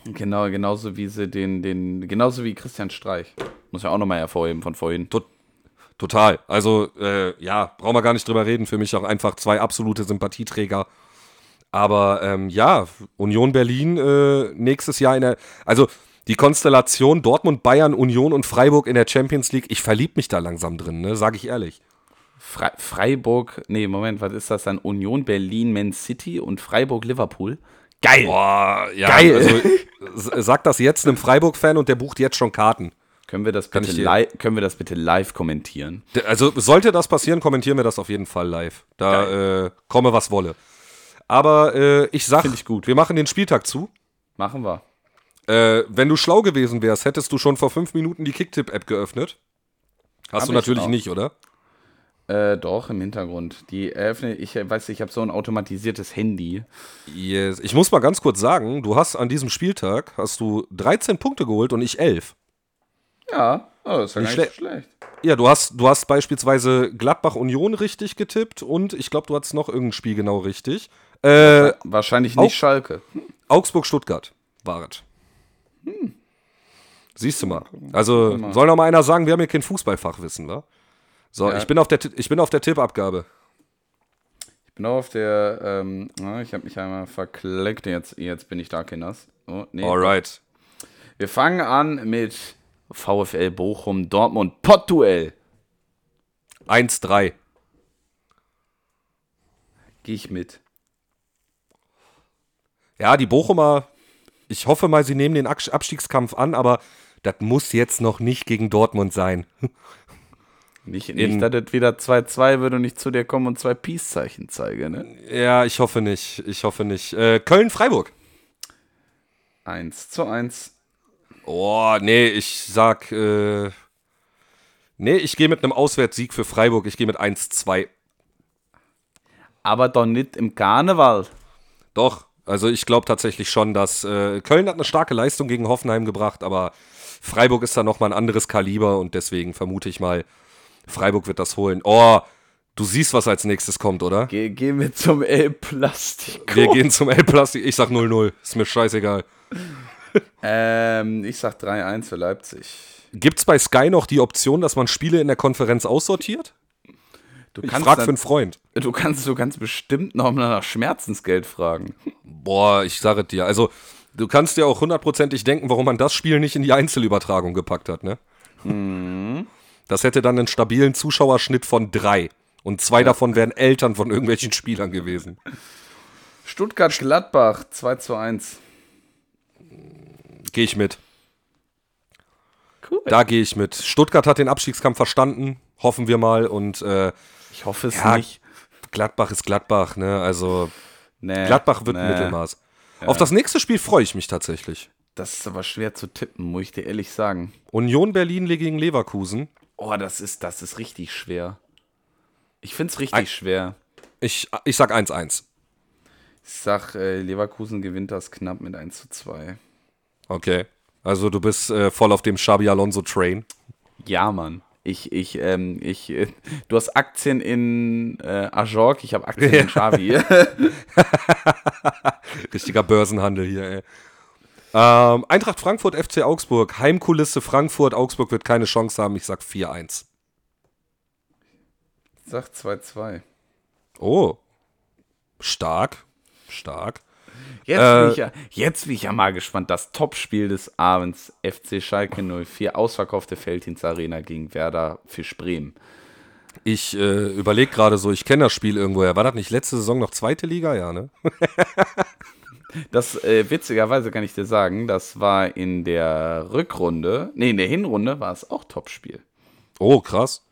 Genau, genauso wie sie den, den, genauso wie Christian Streich. Muss ja auch nochmal hervorheben von vorhin. Tot, total. Also, äh, ja, brauchen wir gar nicht drüber reden. Für mich auch einfach zwei absolute Sympathieträger. Aber ähm, ja, Union Berlin äh, nächstes Jahr in der. Also die Konstellation Dortmund, Bayern, Union und Freiburg in der Champions League, ich verlieb mich da langsam drin, ne, sage ich ehrlich. Fre Freiburg, nee, Moment, was ist das dann? Union Berlin, Man City und Freiburg Liverpool. Geil. Boah, ja, Geil. Also, sag das jetzt einem Freiburg-Fan und der bucht jetzt schon Karten. Können wir das bitte, live, können wir das bitte live kommentieren? Also sollte das passieren, kommentieren wir das auf jeden Fall live. Da äh, komme was wolle. Aber äh, ich sag, ich gut. wir machen den Spieltag zu. Machen wir. Äh, wenn du schlau gewesen wärst, hättest du schon vor fünf Minuten die Kicktip-App geöffnet. Hast Hab du natürlich nicht, oder? Äh, doch, im Hintergrund. Die eröffne, ich weiß, ich habe so ein automatisiertes Handy. Yes. Ich muss mal ganz kurz sagen, du hast an diesem Spieltag hast du 13 Punkte geholt und ich 11. Ja, oh, das ist ja nicht schle schlecht. Ja, du hast, du hast beispielsweise Gladbach Union richtig getippt und ich glaube, du hattest noch irgendein Spiel genau richtig. Äh, Wahrscheinlich nicht Au Schalke. Augsburg-Stuttgart war es. Hm. Siehst du mal. Also soll noch mal einer sagen, wir haben hier kein Fußballfachwissen, wa? So, ja. ich, bin auf der, ich bin auf der Tippabgabe. Ich bin auf der, ähm, ich habe mich einmal verklickt, jetzt, jetzt bin ich da, Kinders. Oh, nee. Alright. Wir fangen an mit VfL Bochum, Dortmund, Pottduell. 1-3. Gehe ich mit. Ja, die Bochumer, ich hoffe mal, sie nehmen den Abstiegskampf an, aber das muss jetzt noch nicht gegen Dortmund sein. Nicht, nicht dass das wieder 2-2 wird und ich zu dir komme und zwei Peace-Zeichen zeige, ne? Ja, ich hoffe nicht. Ich hoffe nicht. Äh, Köln-Freiburg. 1 zu 1. Oh, nee, ich sag, äh, nee, ich gehe mit einem Auswärtssieg für Freiburg. Ich gehe mit 1-2. Aber doch nicht im Karneval. Doch, also ich glaube tatsächlich schon, dass äh, Köln hat eine starke Leistung gegen Hoffenheim gebracht, aber Freiburg ist da nochmal ein anderes Kaliber und deswegen vermute ich mal, Freiburg wird das holen. Oh, du siehst, was als nächstes kommt, oder? Geh, gehen wir zum El-Plastik. Wir gehen zum El-Plastik. Ich sag 0-0. Ist mir scheißegal. ähm, ich sag 3-1 für Leipzig. Gibt's bei Sky noch die Option, dass man Spiele in der Konferenz aussortiert? Du ich frag dann, für einen Freund. Du kannst, du kannst bestimmt noch nach Schmerzensgeld fragen. Boah, ich sage dir. Also, du kannst dir auch hundertprozentig denken, warum man das Spiel nicht in die Einzelübertragung gepackt hat, ne? Mhm. Das hätte dann einen stabilen Zuschauerschnitt von drei. Und zwei ja. davon wären Eltern von irgendwelchen Spielern gewesen. Stuttgart-Gladbach 2 zu 1. Gehe ich mit. Cool. Da gehe ich mit. Stuttgart hat den Abstiegskampf verstanden. Hoffen wir mal. Und äh, ich hoffe es ja, nicht. Gladbach ist Gladbach, ne? Also nee, Gladbach wird nee. ein Mittelmaß. Ja. Auf das nächste Spiel freue ich mich tatsächlich. Das ist aber schwer zu tippen, muss ich dir ehrlich sagen. Union Berlin gegen Leverkusen. Oh, das ist, das ist richtig schwer. Ich finde es richtig Ein, schwer. Ich, ich sag 1-1. Ich sag, äh, Leverkusen gewinnt das knapp mit 1 zu 2. Okay. Also du bist äh, voll auf dem Xabi Alonso Train. Ja, Mann. Ich, ich, ähm, ich, äh, du hast Aktien in äh, Ajork, ich habe Aktien in Xavi. Richtiger Börsenhandel hier, ey. Ähm, Eintracht Frankfurt, FC Augsburg, Heimkulisse Frankfurt, Augsburg wird keine Chance haben, ich sag 4-1. Ich sag 2-2. Oh. Stark. Stark. Jetzt, äh, bin ich ja, jetzt bin ich ja mal gespannt. Das Topspiel des Abends: FC Schalke 04, ausverkaufte Feldhins Arena gegen Werder Fisch Bremen. Ich äh, überlege gerade so, ich kenne das Spiel irgendwoher. War das nicht letzte Saison noch zweite Liga? Ja, ne? das, äh, witzigerweise kann ich dir sagen, das war in der Rückrunde, nee, in der Hinrunde war es auch Topspiel. Oh, krass.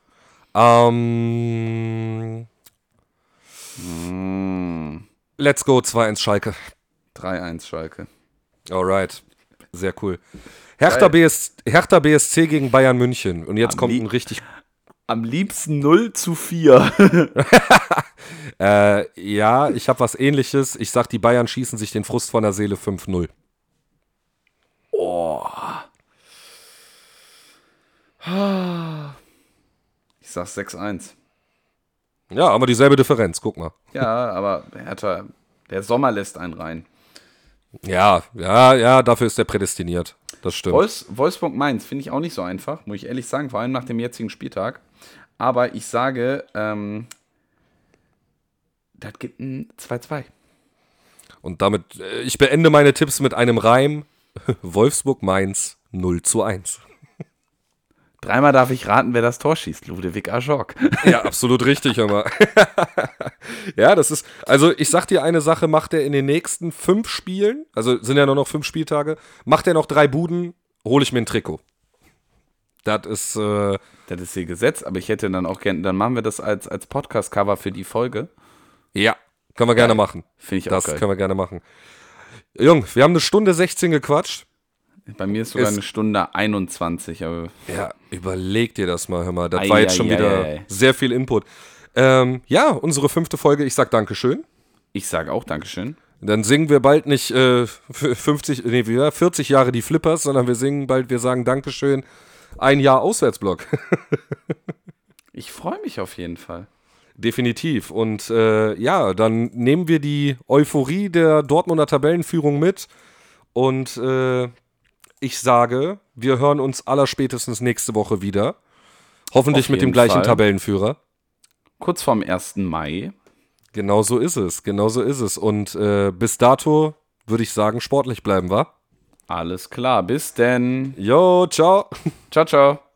Ähm. Mm. Let's go, 2-1 Schalke. 3-1 Schalke. Alright. Sehr cool. Hertha, BS, Hertha BSC gegen Bayern München. Und jetzt am kommt ein richtig. Am liebsten 0 zu 4. äh, ja, ich habe was ähnliches. Ich sag, die Bayern schießen sich den Frust von der Seele 5-0. Oh. Ich sag 6-1. Ja, aber dieselbe Differenz, guck mal. Ja, aber Hertha, der Sommer lässt einen rein. Ja, ja, ja, dafür ist er prädestiniert. Das stimmt. Wolfs Wolfsburg Mainz finde ich auch nicht so einfach, muss ich ehrlich sagen, vor allem nach dem jetzigen Spieltag. Aber ich sage, ähm, das gibt ein 2-2. Und damit, äh, ich beende meine Tipps mit einem Reim. Wolfsburg Mainz 0 zu 1. Dreimal darf ich raten, wer das Tor schießt. Ludwig Ajok. Ja, absolut richtig, aber. ja, das ist. Also, ich sag dir eine Sache: Macht er in den nächsten fünf Spielen, also sind ja nur noch fünf Spieltage, macht er noch drei Buden, hole ich mir ein Trikot. Das ist. Äh, das ist hier Gesetz, aber ich hätte dann auch gerne. Dann machen wir das als, als Podcast-Cover für die Folge. Ja, können wir gerne machen. Finde ich das auch geil. Das können wir gerne machen. Jung, wir haben eine Stunde 16 gequatscht. Bei mir ist sogar ist, eine Stunde 21. Aber ja, überleg dir das mal, hör mal. Das ei, war jetzt ei, schon ei, wieder sehr viel Input. Ähm, ja, unsere fünfte Folge. Ich sag Dankeschön. Ich sag auch Dankeschön. Dann singen wir bald nicht äh, 50, nee, 40 Jahre die Flippers, sondern wir singen bald, wir sagen Dankeschön, ein Jahr Auswärtsblock. ich freue mich auf jeden Fall. Definitiv. Und äh, ja, dann nehmen wir die Euphorie der Dortmunder Tabellenführung mit und äh, ich sage, wir hören uns allerspätestens nächste Woche wieder. Hoffentlich mit dem gleichen Fall. Tabellenführer. Kurz vorm 1. Mai. Genau so ist es, genau so ist es. Und äh, bis dato würde ich sagen, sportlich bleiben, wa? Alles klar, bis denn. Jo, ciao. Ciao, ciao.